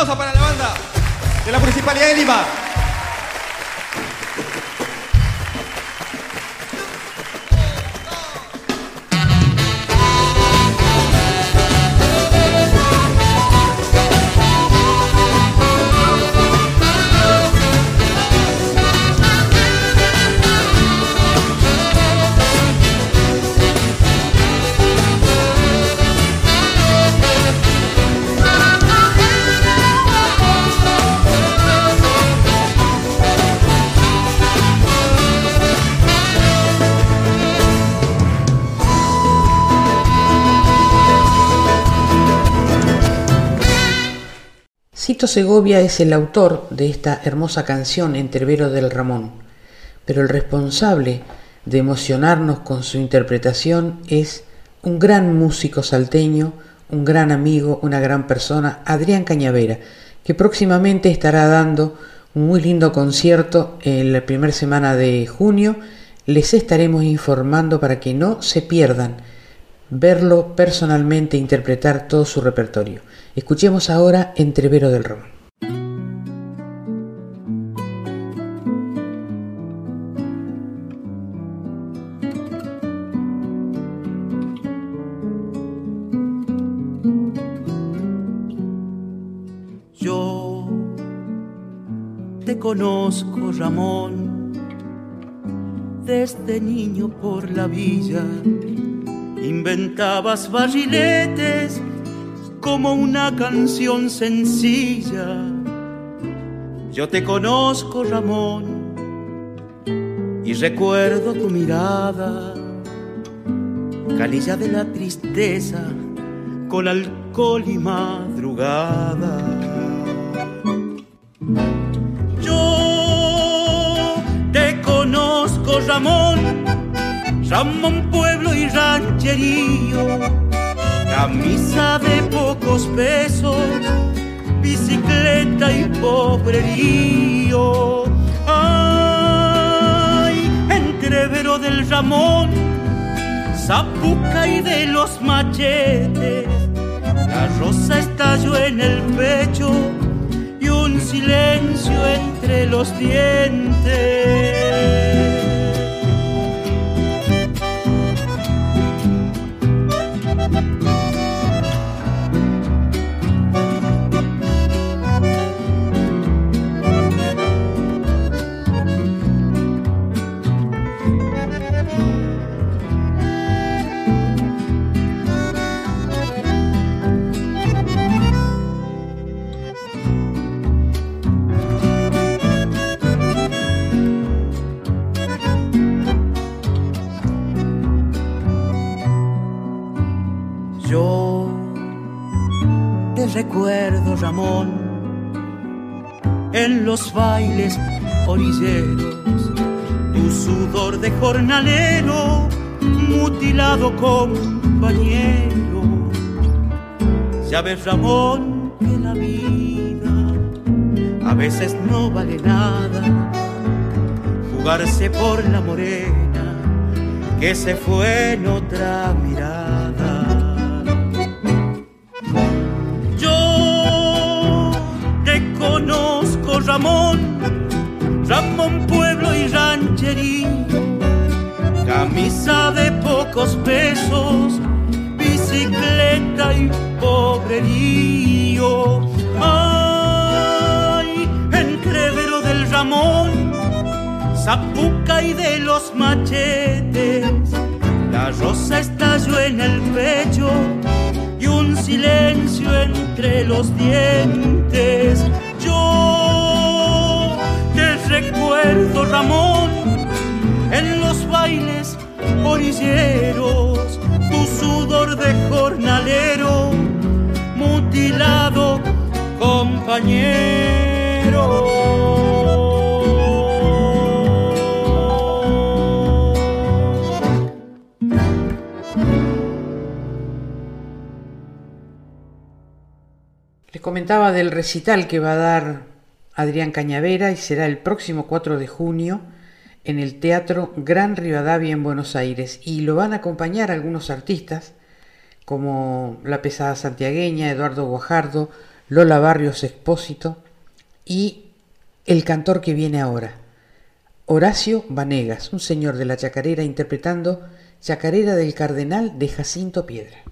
Aplauso para la banda de la Municipalidad de Lima. Cito Segovia es el autor de esta hermosa canción Entrevero del Ramón, pero el responsable de emocionarnos con su interpretación es un gran músico salteño, un gran amigo, una gran persona, Adrián Cañavera, que próximamente estará dando un muy lindo concierto en la primera semana de junio. Les estaremos informando para que no se pierdan verlo personalmente interpretar todo su repertorio. Escuchemos ahora Entrevero del Román. Yo te conozco, Ramón, desde niño por la villa. Inventabas barriletes como una canción sencilla. Yo te conozco, Ramón, y recuerdo tu mirada, canilla de la tristeza, con alcohol y madrugada. Yo te conozco, Ramón, Ramón Pueblo y Rancherío camisa de pocos pesos, bicicleta y pobrerío. Ay, entrevero del Ramón, zapuca y de los machetes. La rosa estalló en el pecho y un silencio entre los dientes. Recuerdo, Ramón, en los bailes orilleros, tu sudor de jornalero, mutilado compañero. Ya ves, Ramón, que la vida a veces no vale nada, jugarse por la morena que se fue en otra mirada. Ramón, Ramón Pueblo y Rancherío, camisa de pocos pesos, bicicleta y pobrerío. Ay, entrevero del Ramón, zapuca y de los machetes, la rosa estalló en el pecho y un silencio entre los dientes. Recuerdo, Ramón, en los bailes orilleros, tu sudor de jornalero, mutilado compañero. Comentaba del recital que va a dar Adrián Cañavera y será el próximo 4 de junio en el Teatro Gran Rivadavia en Buenos Aires y lo van a acompañar algunos artistas como La Pesada Santiagueña, Eduardo Guajardo, Lola Barrios Expósito y el cantor que viene ahora, Horacio Vanegas, un señor de la chacarera interpretando Chacarera del Cardenal de Jacinto Piedra.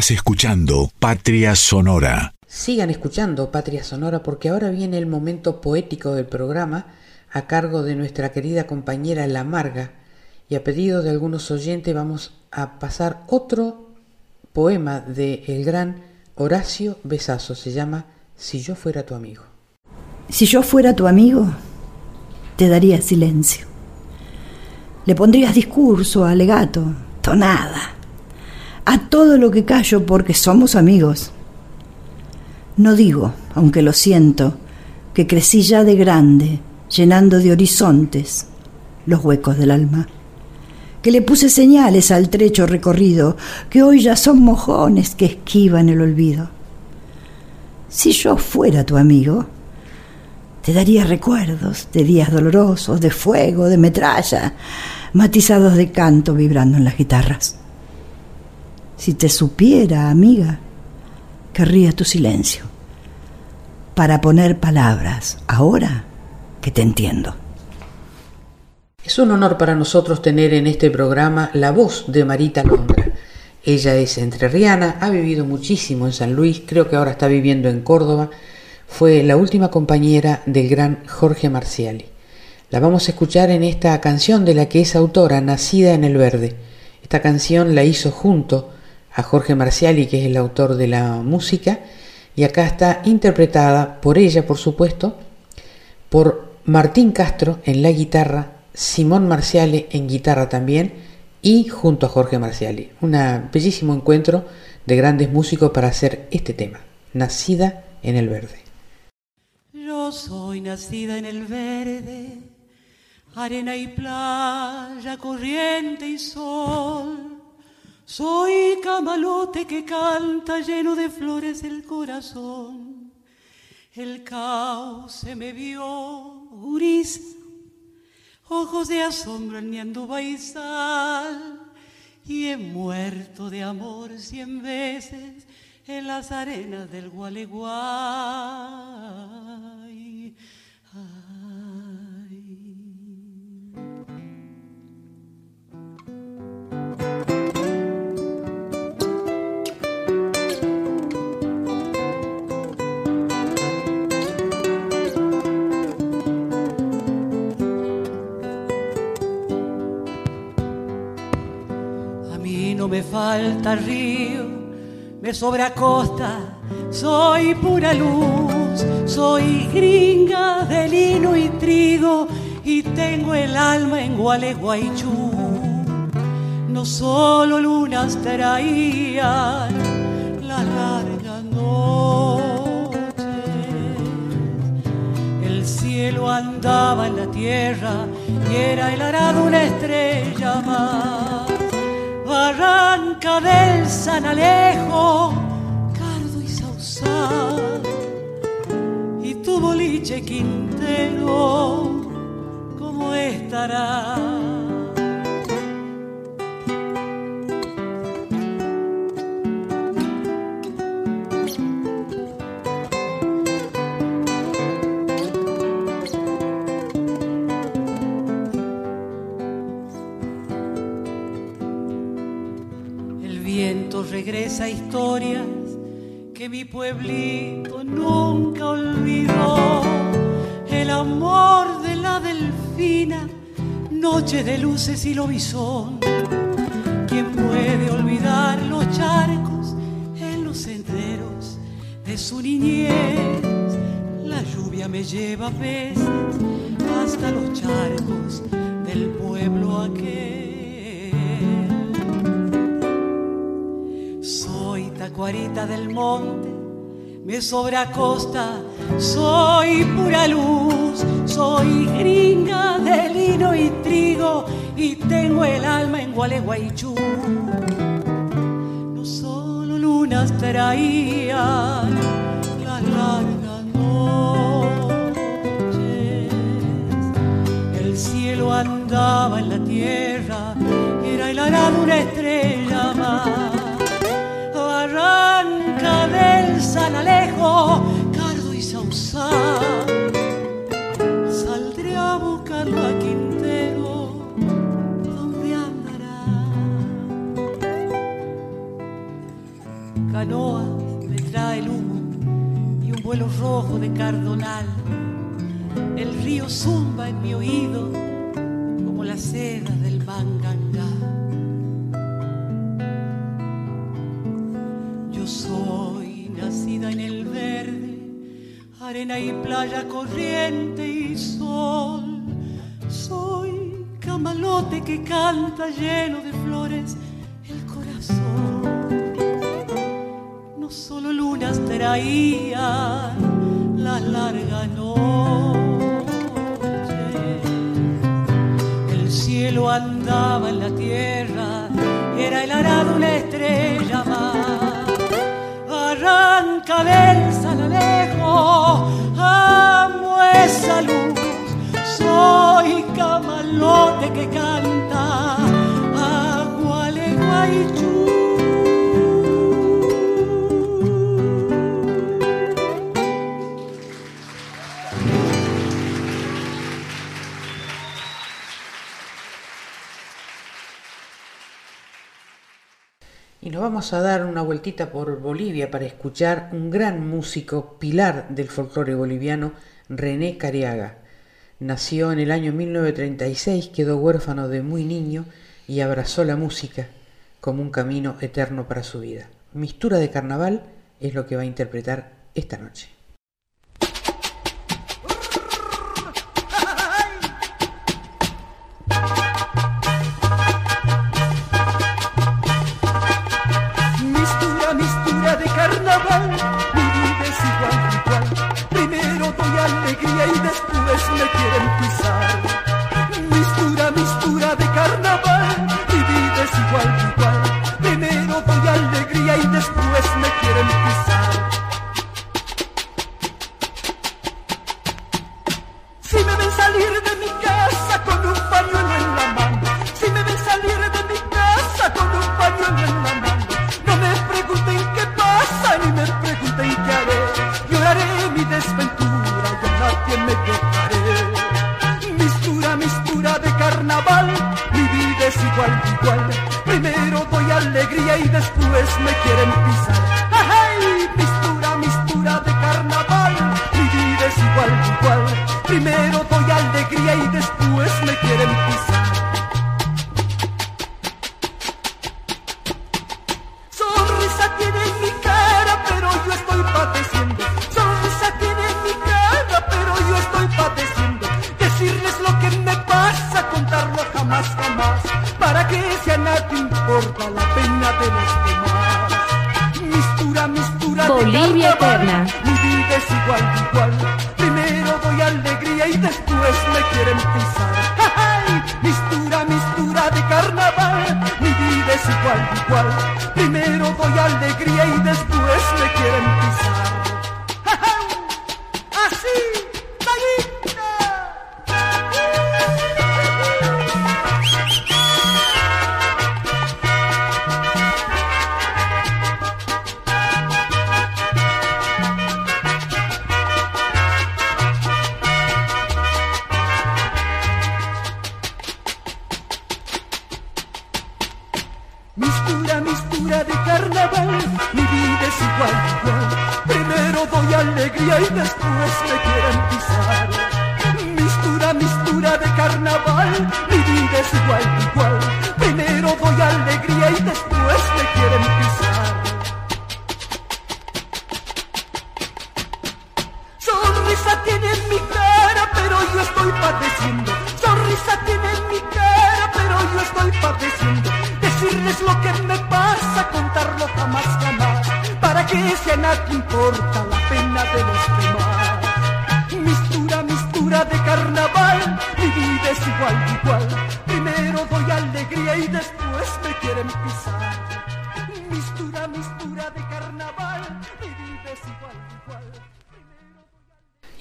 Estás escuchando Patria Sonora. Sigan escuchando Patria Sonora porque ahora viene el momento poético del programa a cargo de nuestra querida compañera La Marga y a pedido de algunos oyentes vamos a pasar otro poema de el gran Horacio Besazo. Se llama Si yo fuera tu amigo. Si yo fuera tu amigo, te daría silencio. Le pondrías discurso, alegato, tonada, a todo lo que callo porque somos amigos. No digo, aunque lo siento, que crecí ya de grande, llenando de horizontes los huecos del alma. Que le puse señales al trecho recorrido, que hoy ya son mojones que esquivan el olvido. Si yo fuera tu amigo, te daría recuerdos de días dolorosos, de fuego, de metralla, matizados de canto vibrando en las guitarras. Si te supiera, amiga, querría tu silencio para poner palabras ahora que te entiendo. Es un honor para nosotros tener en este programa la voz de Marita Londra. Ella es entrerriana, ha vivido muchísimo en San Luis, creo que ahora está viviendo en Córdoba. Fue la última compañera del gran Jorge Marciali. La vamos a escuchar en esta canción de la que es autora, Nacida en el Verde. Esta canción la hizo junto a Jorge Marciali, que es el autor de la música, y acá está interpretada por ella, por supuesto, por Martín Castro en la guitarra, Simón Marciale en guitarra también y junto a Jorge Marciali. Un bellísimo encuentro de grandes músicos para hacer este tema, Nacida en el Verde. Yo soy nacida en el verde, arena y playa, corriente y sol soy camalote que canta lleno de flores el corazón. El caos se me vio gris, ojos de asombro en mi baizal, y he muerto de amor cien veces en las arenas del Gualeguay. Me falta río, me sobra costa, soy pura luz, soy gringa de lino y trigo y tengo el alma en Gualeguaychú. No solo lunas traían la larga noche, el cielo andaba en la tierra y era el arado una estrella más barranca del San Alejo, Cardo y Sausal, y tu boliche Quintero, ¿cómo estará? Pueblito nunca olvidó. El amor de la delfina, noche de luces y lobizón. ¿Quién puede olvidar los charcos en los senderos de su niñez? La lluvia me lleva a veces hasta los charcos del pueblo aquel. Guarita del monte, me sobra costa, soy pura luz, soy gringa de lino y trigo y tengo el alma en Gualeguaychú. No solo lunas traían las largas noches, el cielo andaba en la tierra, era el arado una estrella más barranca del San Cardo y Sausal. Saldré a buscarlo a Quintero, ¿dónde andará? Canoa me trae el humo y un vuelo rojo de cardonal. corriente y sol. Soy camalote que canta lleno de flores el corazón. No solo lunas traían la larga noche. El cielo andaba en la tierra, era el arado una estrella más. Arranca que canta agua y Y nos vamos a dar una vueltita por Bolivia para escuchar un gran músico, pilar del folclore boliviano, René Cariaga. Nació en el año 1936, quedó huérfano de muy niño y abrazó la música como un camino eterno para su vida. Mistura de carnaval es lo que va a interpretar esta noche.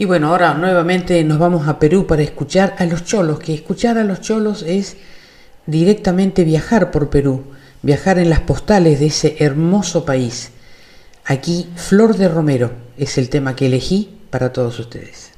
bueno, ahora nuevamente nos vamos a Perú para escuchar a los cholos, que escuchar a los cholos es directamente viajar por Perú, viajar en las postales de ese hermoso país. Aquí Flor de Romero es el tema que elegí para todos ustedes.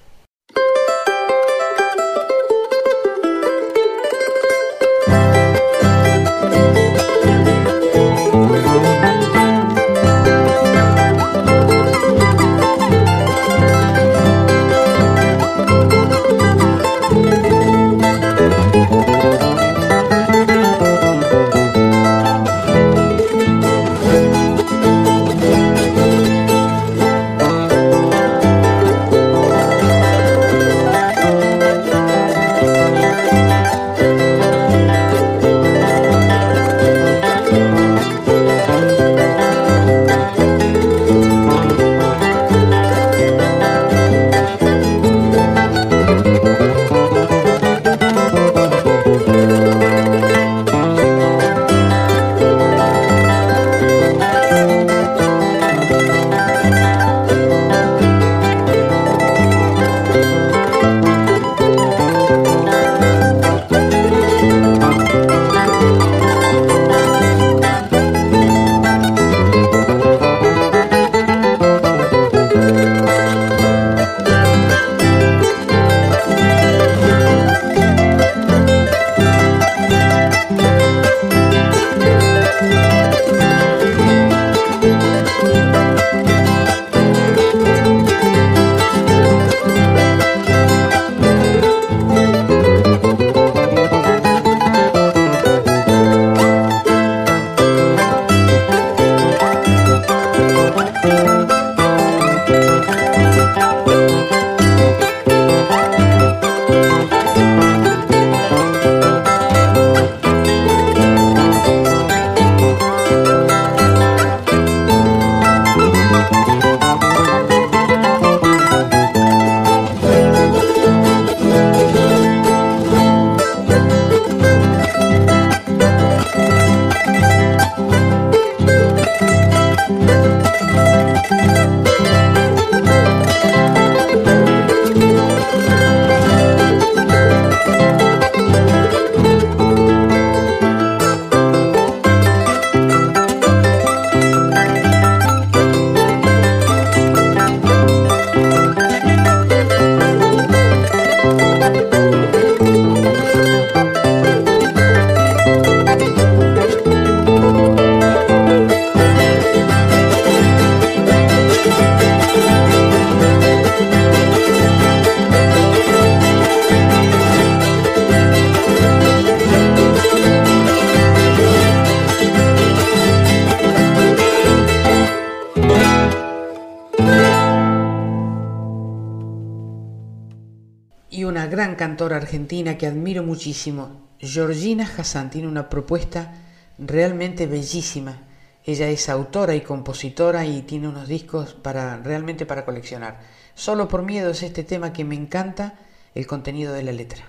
Que admiro muchísimo. Georgina Hassan tiene una propuesta realmente bellísima. Ella es autora y compositora y tiene unos discos para realmente para coleccionar. Solo por miedo es este tema que me encanta el contenido de la letra.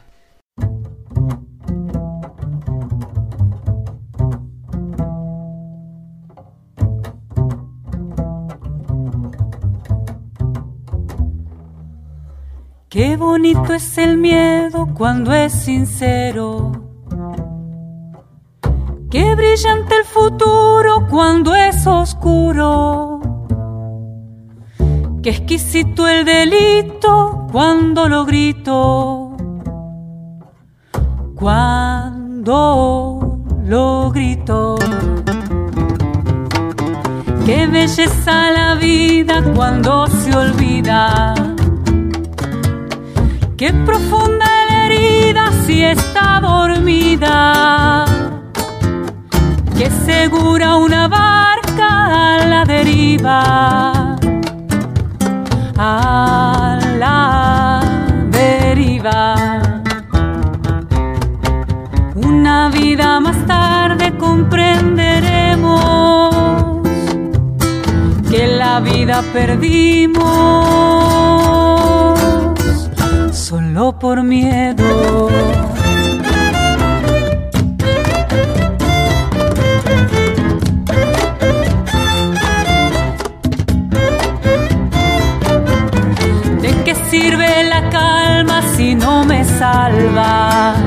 Qué bonito es el miedo cuando es sincero. Qué brillante el futuro cuando es oscuro. Qué exquisito el delito cuando lo grito. Cuando lo grito. Qué belleza la vida cuando se olvida Qué profunda la herida si está dormida. Qué segura una barca a la deriva. A la deriva. Una vida más tarde comprenderemos que la vida perdimos solo por miedo. ¿De qué sirve la calma si no me salva?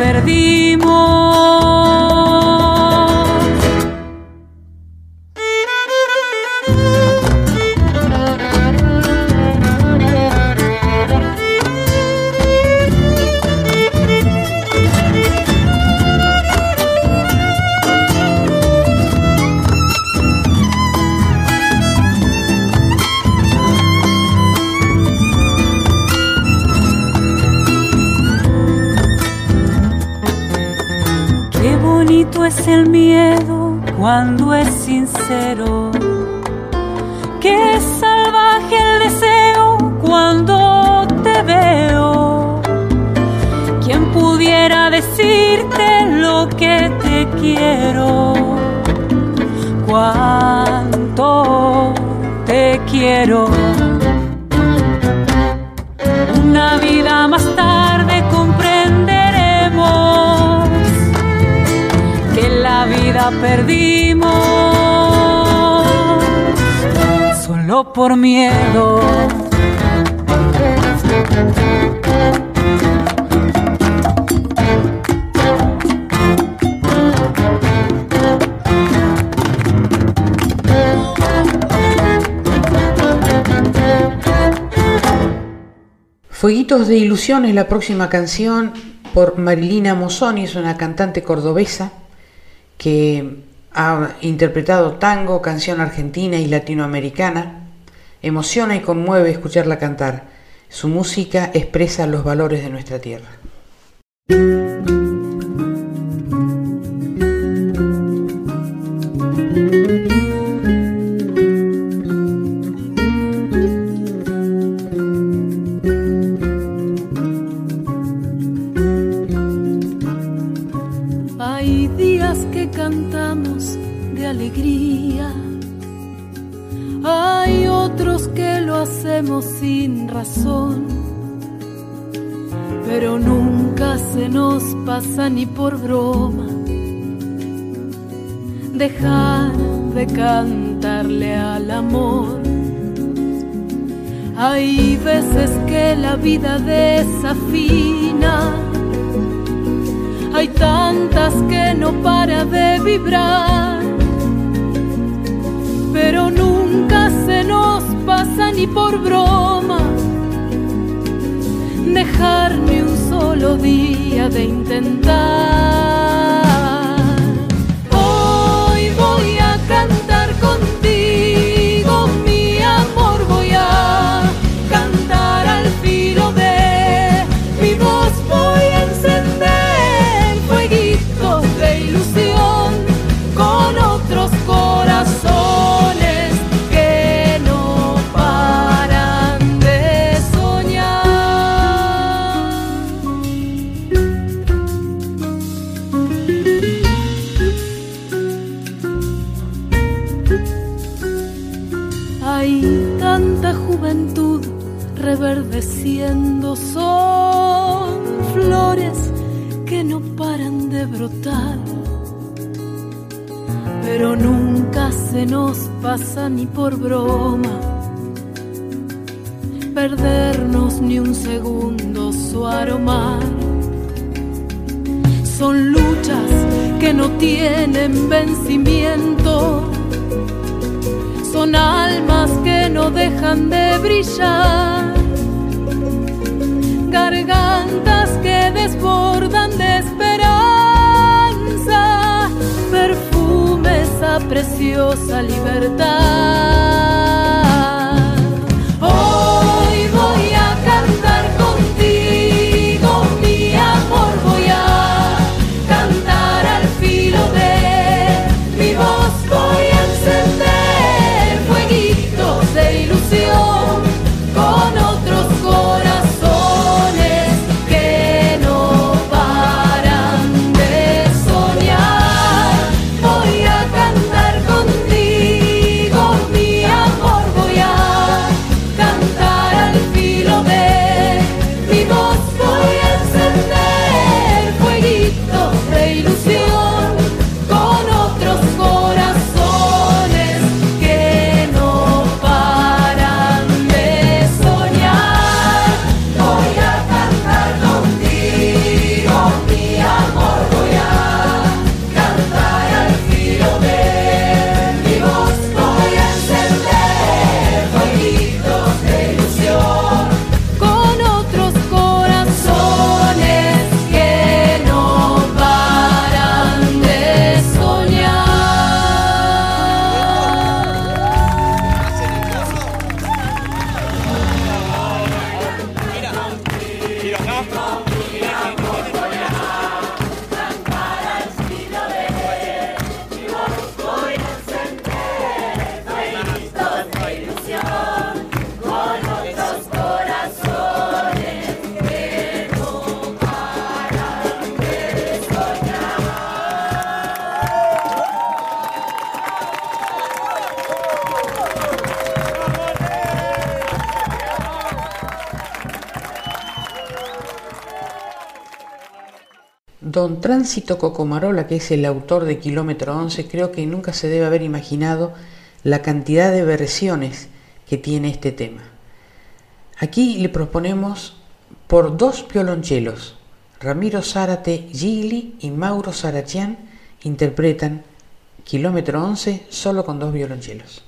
Vida el miedo cuando es sincero. Qué salvaje el deseo cuando te veo. ¿Quién pudiera decirte lo que te quiero? Cuánto te quiero. Perdimos solo por miedo. Fueguitos de Ilusiones, la próxima canción por Marilina Mosoni, es una cantante cordobesa que ha interpretado tango, canción argentina y latinoamericana. Emociona y conmueve escucharla cantar. Su música expresa los valores de nuestra tierra. Tránsito Cocomarola, que es el autor de Kilómetro 11, creo que nunca se debe haber imaginado la cantidad de versiones que tiene este tema. Aquí le proponemos por dos violonchelos, Ramiro Zárate Gili y Mauro Sarachian interpretan Kilómetro 11 solo con dos violonchelos.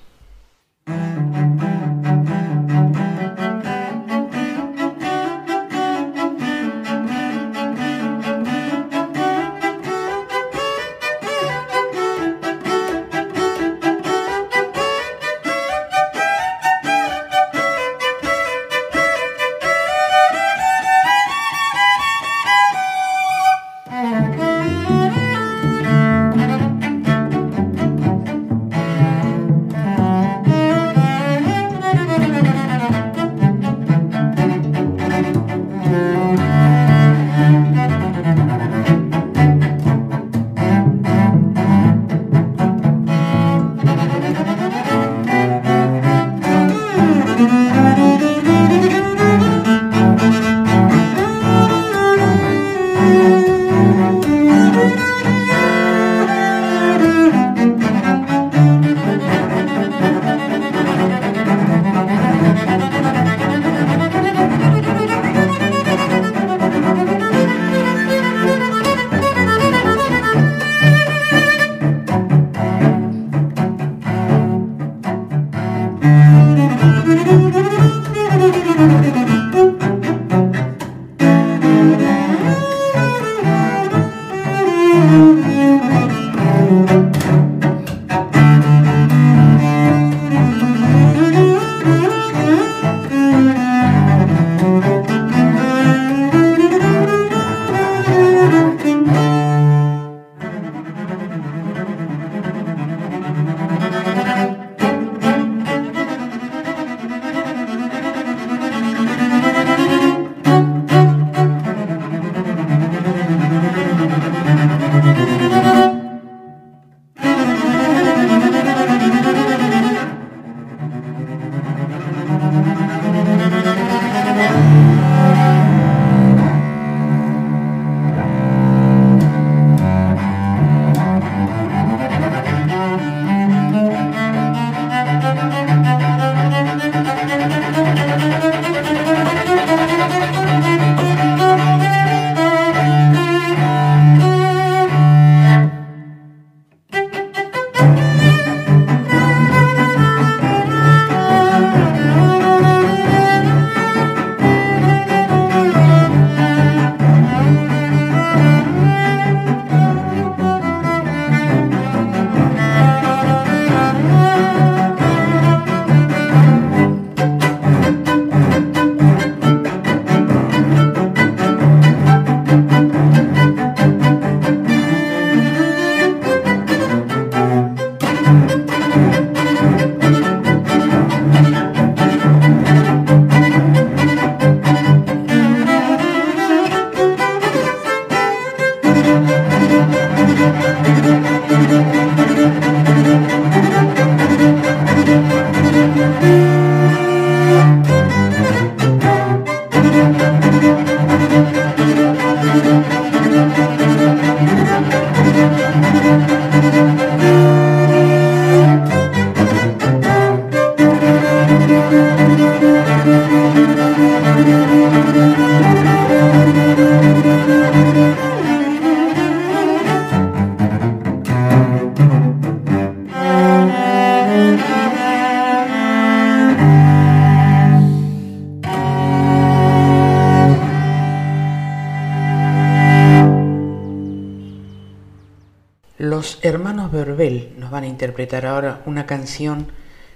Interpretar ahora una canción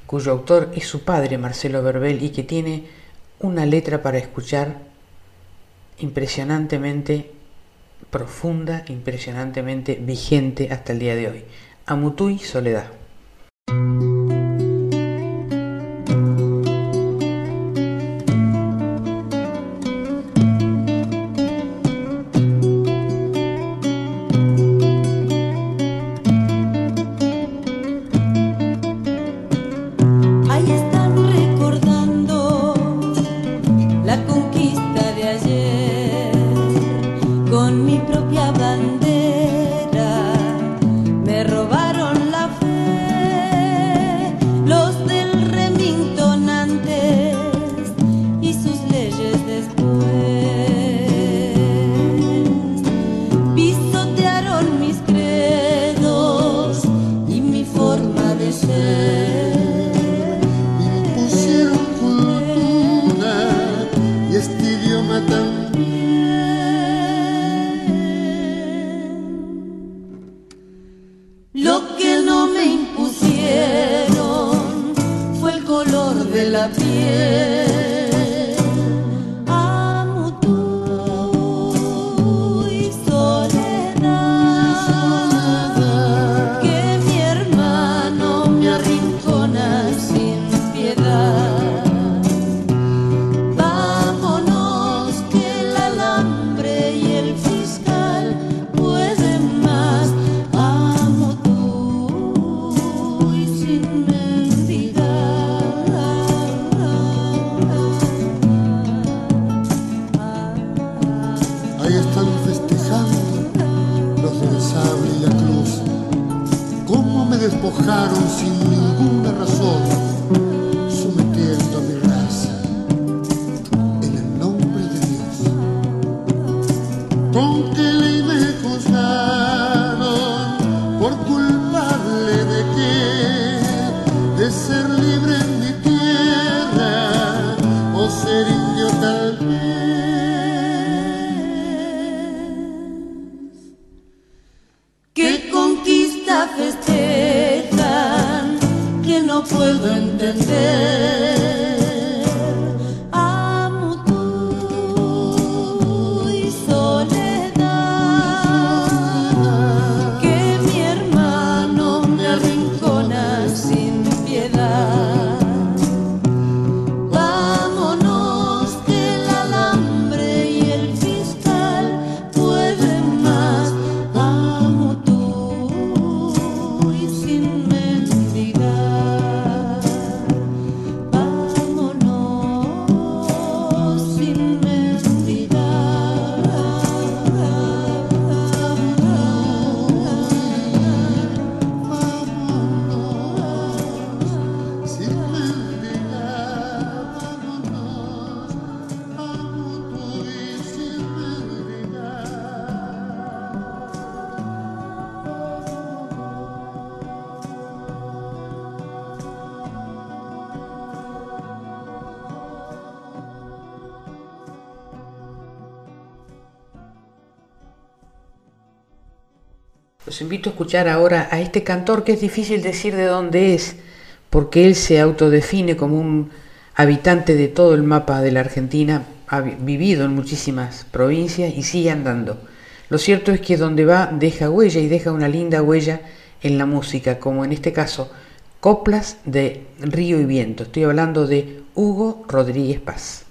cuyo autor es su padre, Marcelo Verbel, y que tiene una letra para escuchar impresionantemente profunda, impresionantemente vigente hasta el día de hoy. Amutuy Soledad. la piel. Escuchar ahora a este cantor que es difícil decir de dónde es, porque él se autodefine como un habitante de todo el mapa de la Argentina, ha vivido en muchísimas provincias y sigue andando. Lo cierto es que donde va deja huella y deja una linda huella en la música, como en este caso, Coplas de Río y Viento. Estoy hablando de Hugo Rodríguez Paz.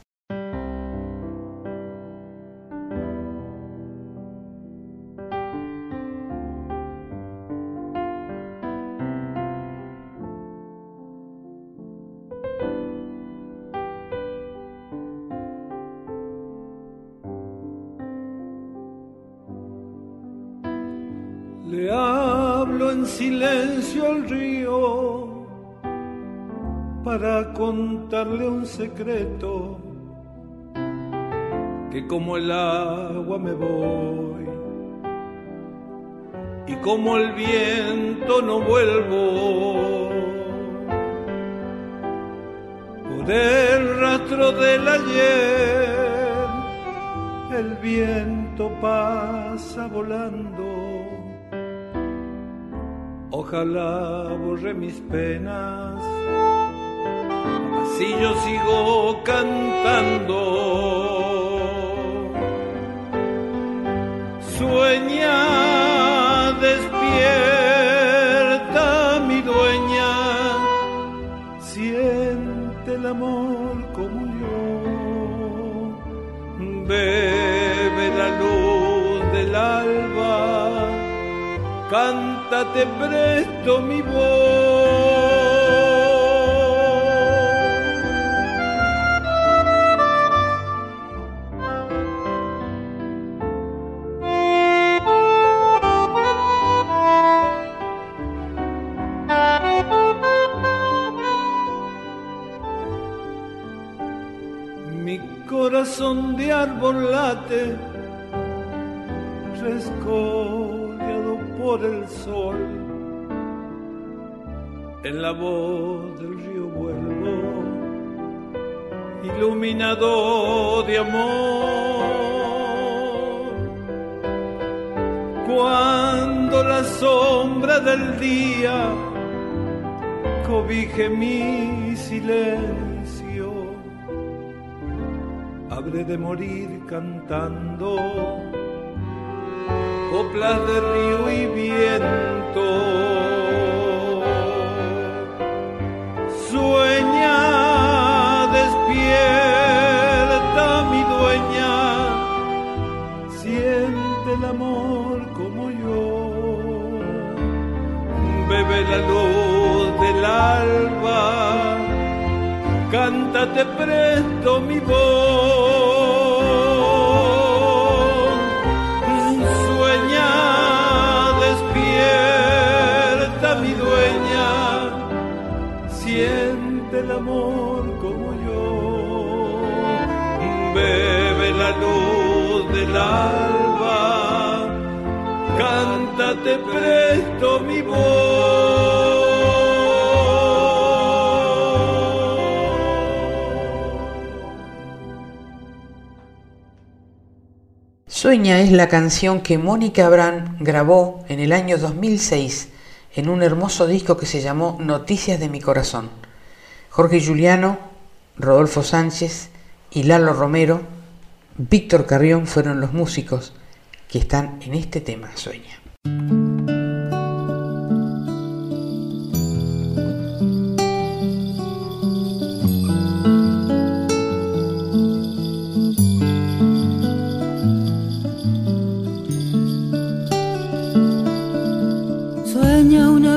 Para contarle un secreto que como el agua me voy y como el viento no vuelvo. Por el rastro del ayer el viento pasa volando ojalá borre mis penas si yo sigo cantando. Sueña, despierta mi dueña, siente el amor como yo. Bebe la luz del alba, cántate presto mi voz. corazón de árbol late, rescolleado por el sol. En la voz del río vuelvo, iluminado de amor. Cuando la sombra del día cobije mi silencio de morir cantando coplas de río y viento. Sueña, despierta mi dueña, siente el amor como yo, bebe la luz del alba cántate presto mi voz. Alba, cántate presto mi voz. Sueña es la canción que Mónica Abrán grabó en el año 2006 en un hermoso disco que se llamó Noticias de mi corazón. Jorge Juliano, Rodolfo Sánchez y Lalo Romero, Víctor Carrión fueron los músicos que están en este tema, Sueña.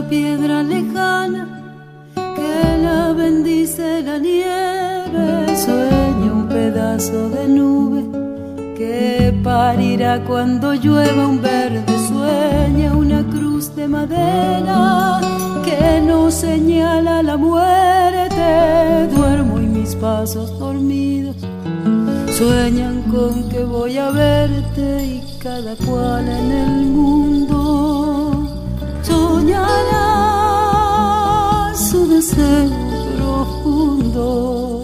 piedra lejana que la bendice la nieve. Sueña un pedazo de nube parirá cuando llueva un verde. Sueña una cruz de madera que nos señala la muerte. Duermo y mis pasos dormidos sueñan con que voy a verte y cada cual en el mundo soñará su deseo profundo,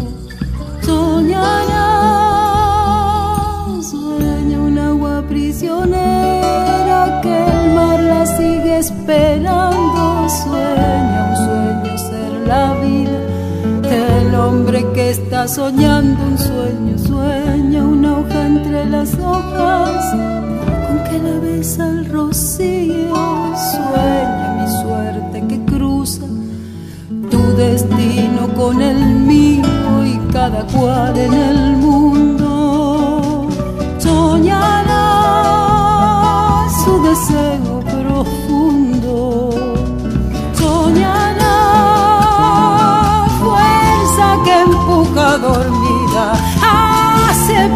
soñando un sueño, sueña una hoja entre las hojas, con que la besa el rocío, sueña mi suerte que cruza tu destino con el mío y cada cual en el mundo. Soñará su deseo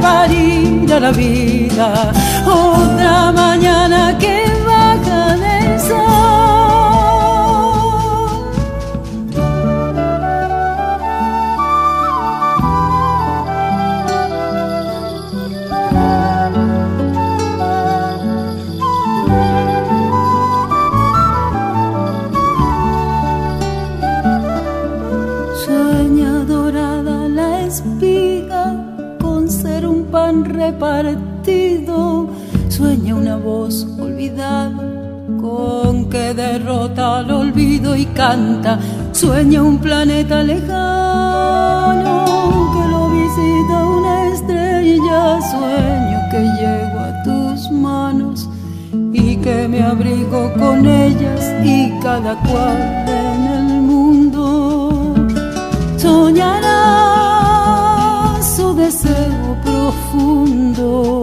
parir a la vida. Otra mañana que que derrota al olvido y canta. Sueña un planeta lejano que lo visita una estrella. Sueño que llego a tus manos y que me abrigo con ellas y cada cual en el mundo soñará su deseo profundo,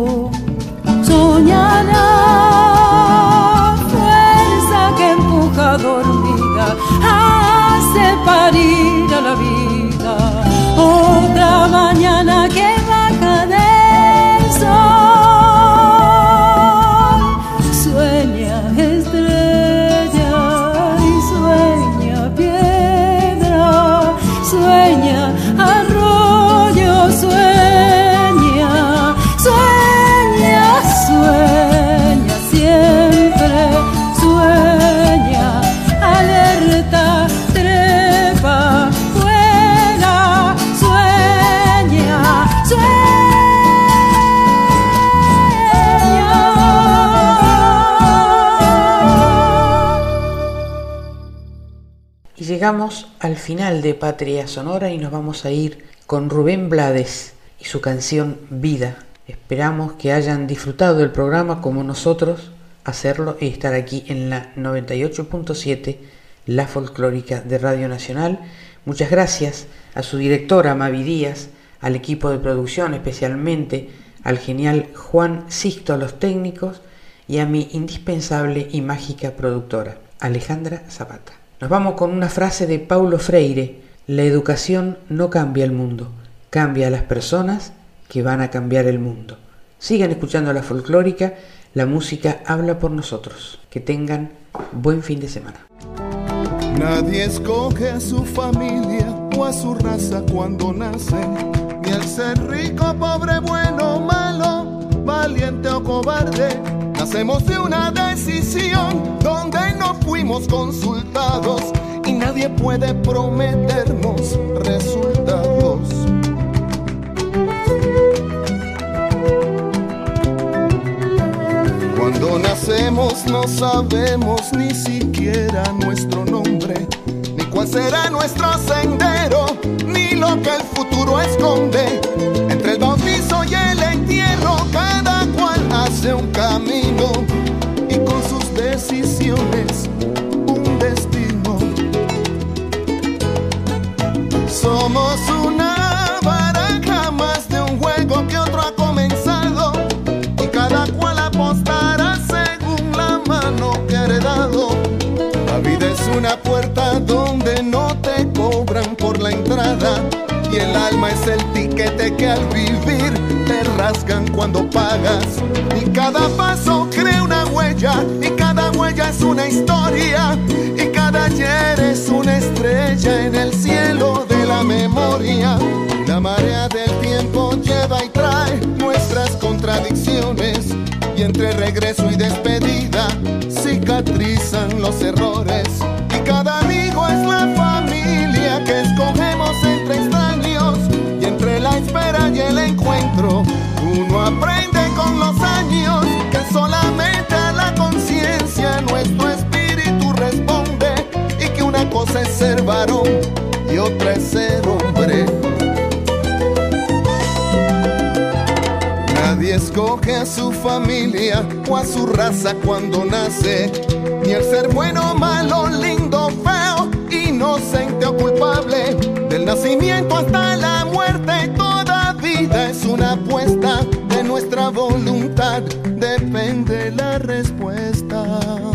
al final de Patria Sonora y nos vamos a ir con Rubén Blades y su canción Vida. Esperamos que hayan disfrutado del programa como nosotros hacerlo y estar aquí en la 98.7, la folclórica de Radio Nacional. Muchas gracias a su directora Mavi Díaz, al equipo de producción, especialmente al genial Juan Sisto a los técnicos y a mi indispensable y mágica productora, Alejandra Zapata. Nos vamos con una frase de Paulo Freire, la educación no cambia el mundo, cambia a las personas que van a cambiar el mundo. Sigan escuchando la folclórica, la música habla por nosotros. Que tengan buen fin de semana. Nadie escoge a su familia o a su raza cuando nace, ni el ser rico, pobre, bueno, malo, valiente o cobarde. Nacemos de una decisión donde no fuimos consultados y nadie puede prometernos resultados. Cuando nacemos no sabemos ni siquiera nuestro nombre, ni cuál será nuestro sendero, ni lo que el futuro esconde. Entre el un camino y con sus decisiones un destino. Somos una baraja más de un juego que otro ha comenzado y cada cual apostará según la mano que ha heredado. La vida es una puerta donde no te cobran por la entrada y el alma es el tiquete que al vivir cuando pagas. Y cada paso crea una huella y cada huella es una historia y cada ayer es una estrella en el cielo de la memoria. La marea del tiempo lleva y trae nuestras contradicciones y entre regreso y despedida cicatrizan los errores. aprende con los años que solamente a la conciencia nuestro espíritu responde y que una cosa es ser varón y otra es ser hombre. Nadie escoge a su familia o a su raza cuando nace, ni el ser bueno, malo, lindo, feo, inocente o culpable, del nacimiento hasta la muerte toda vida es una apuesta nuestra voluntad, depende la respuesta.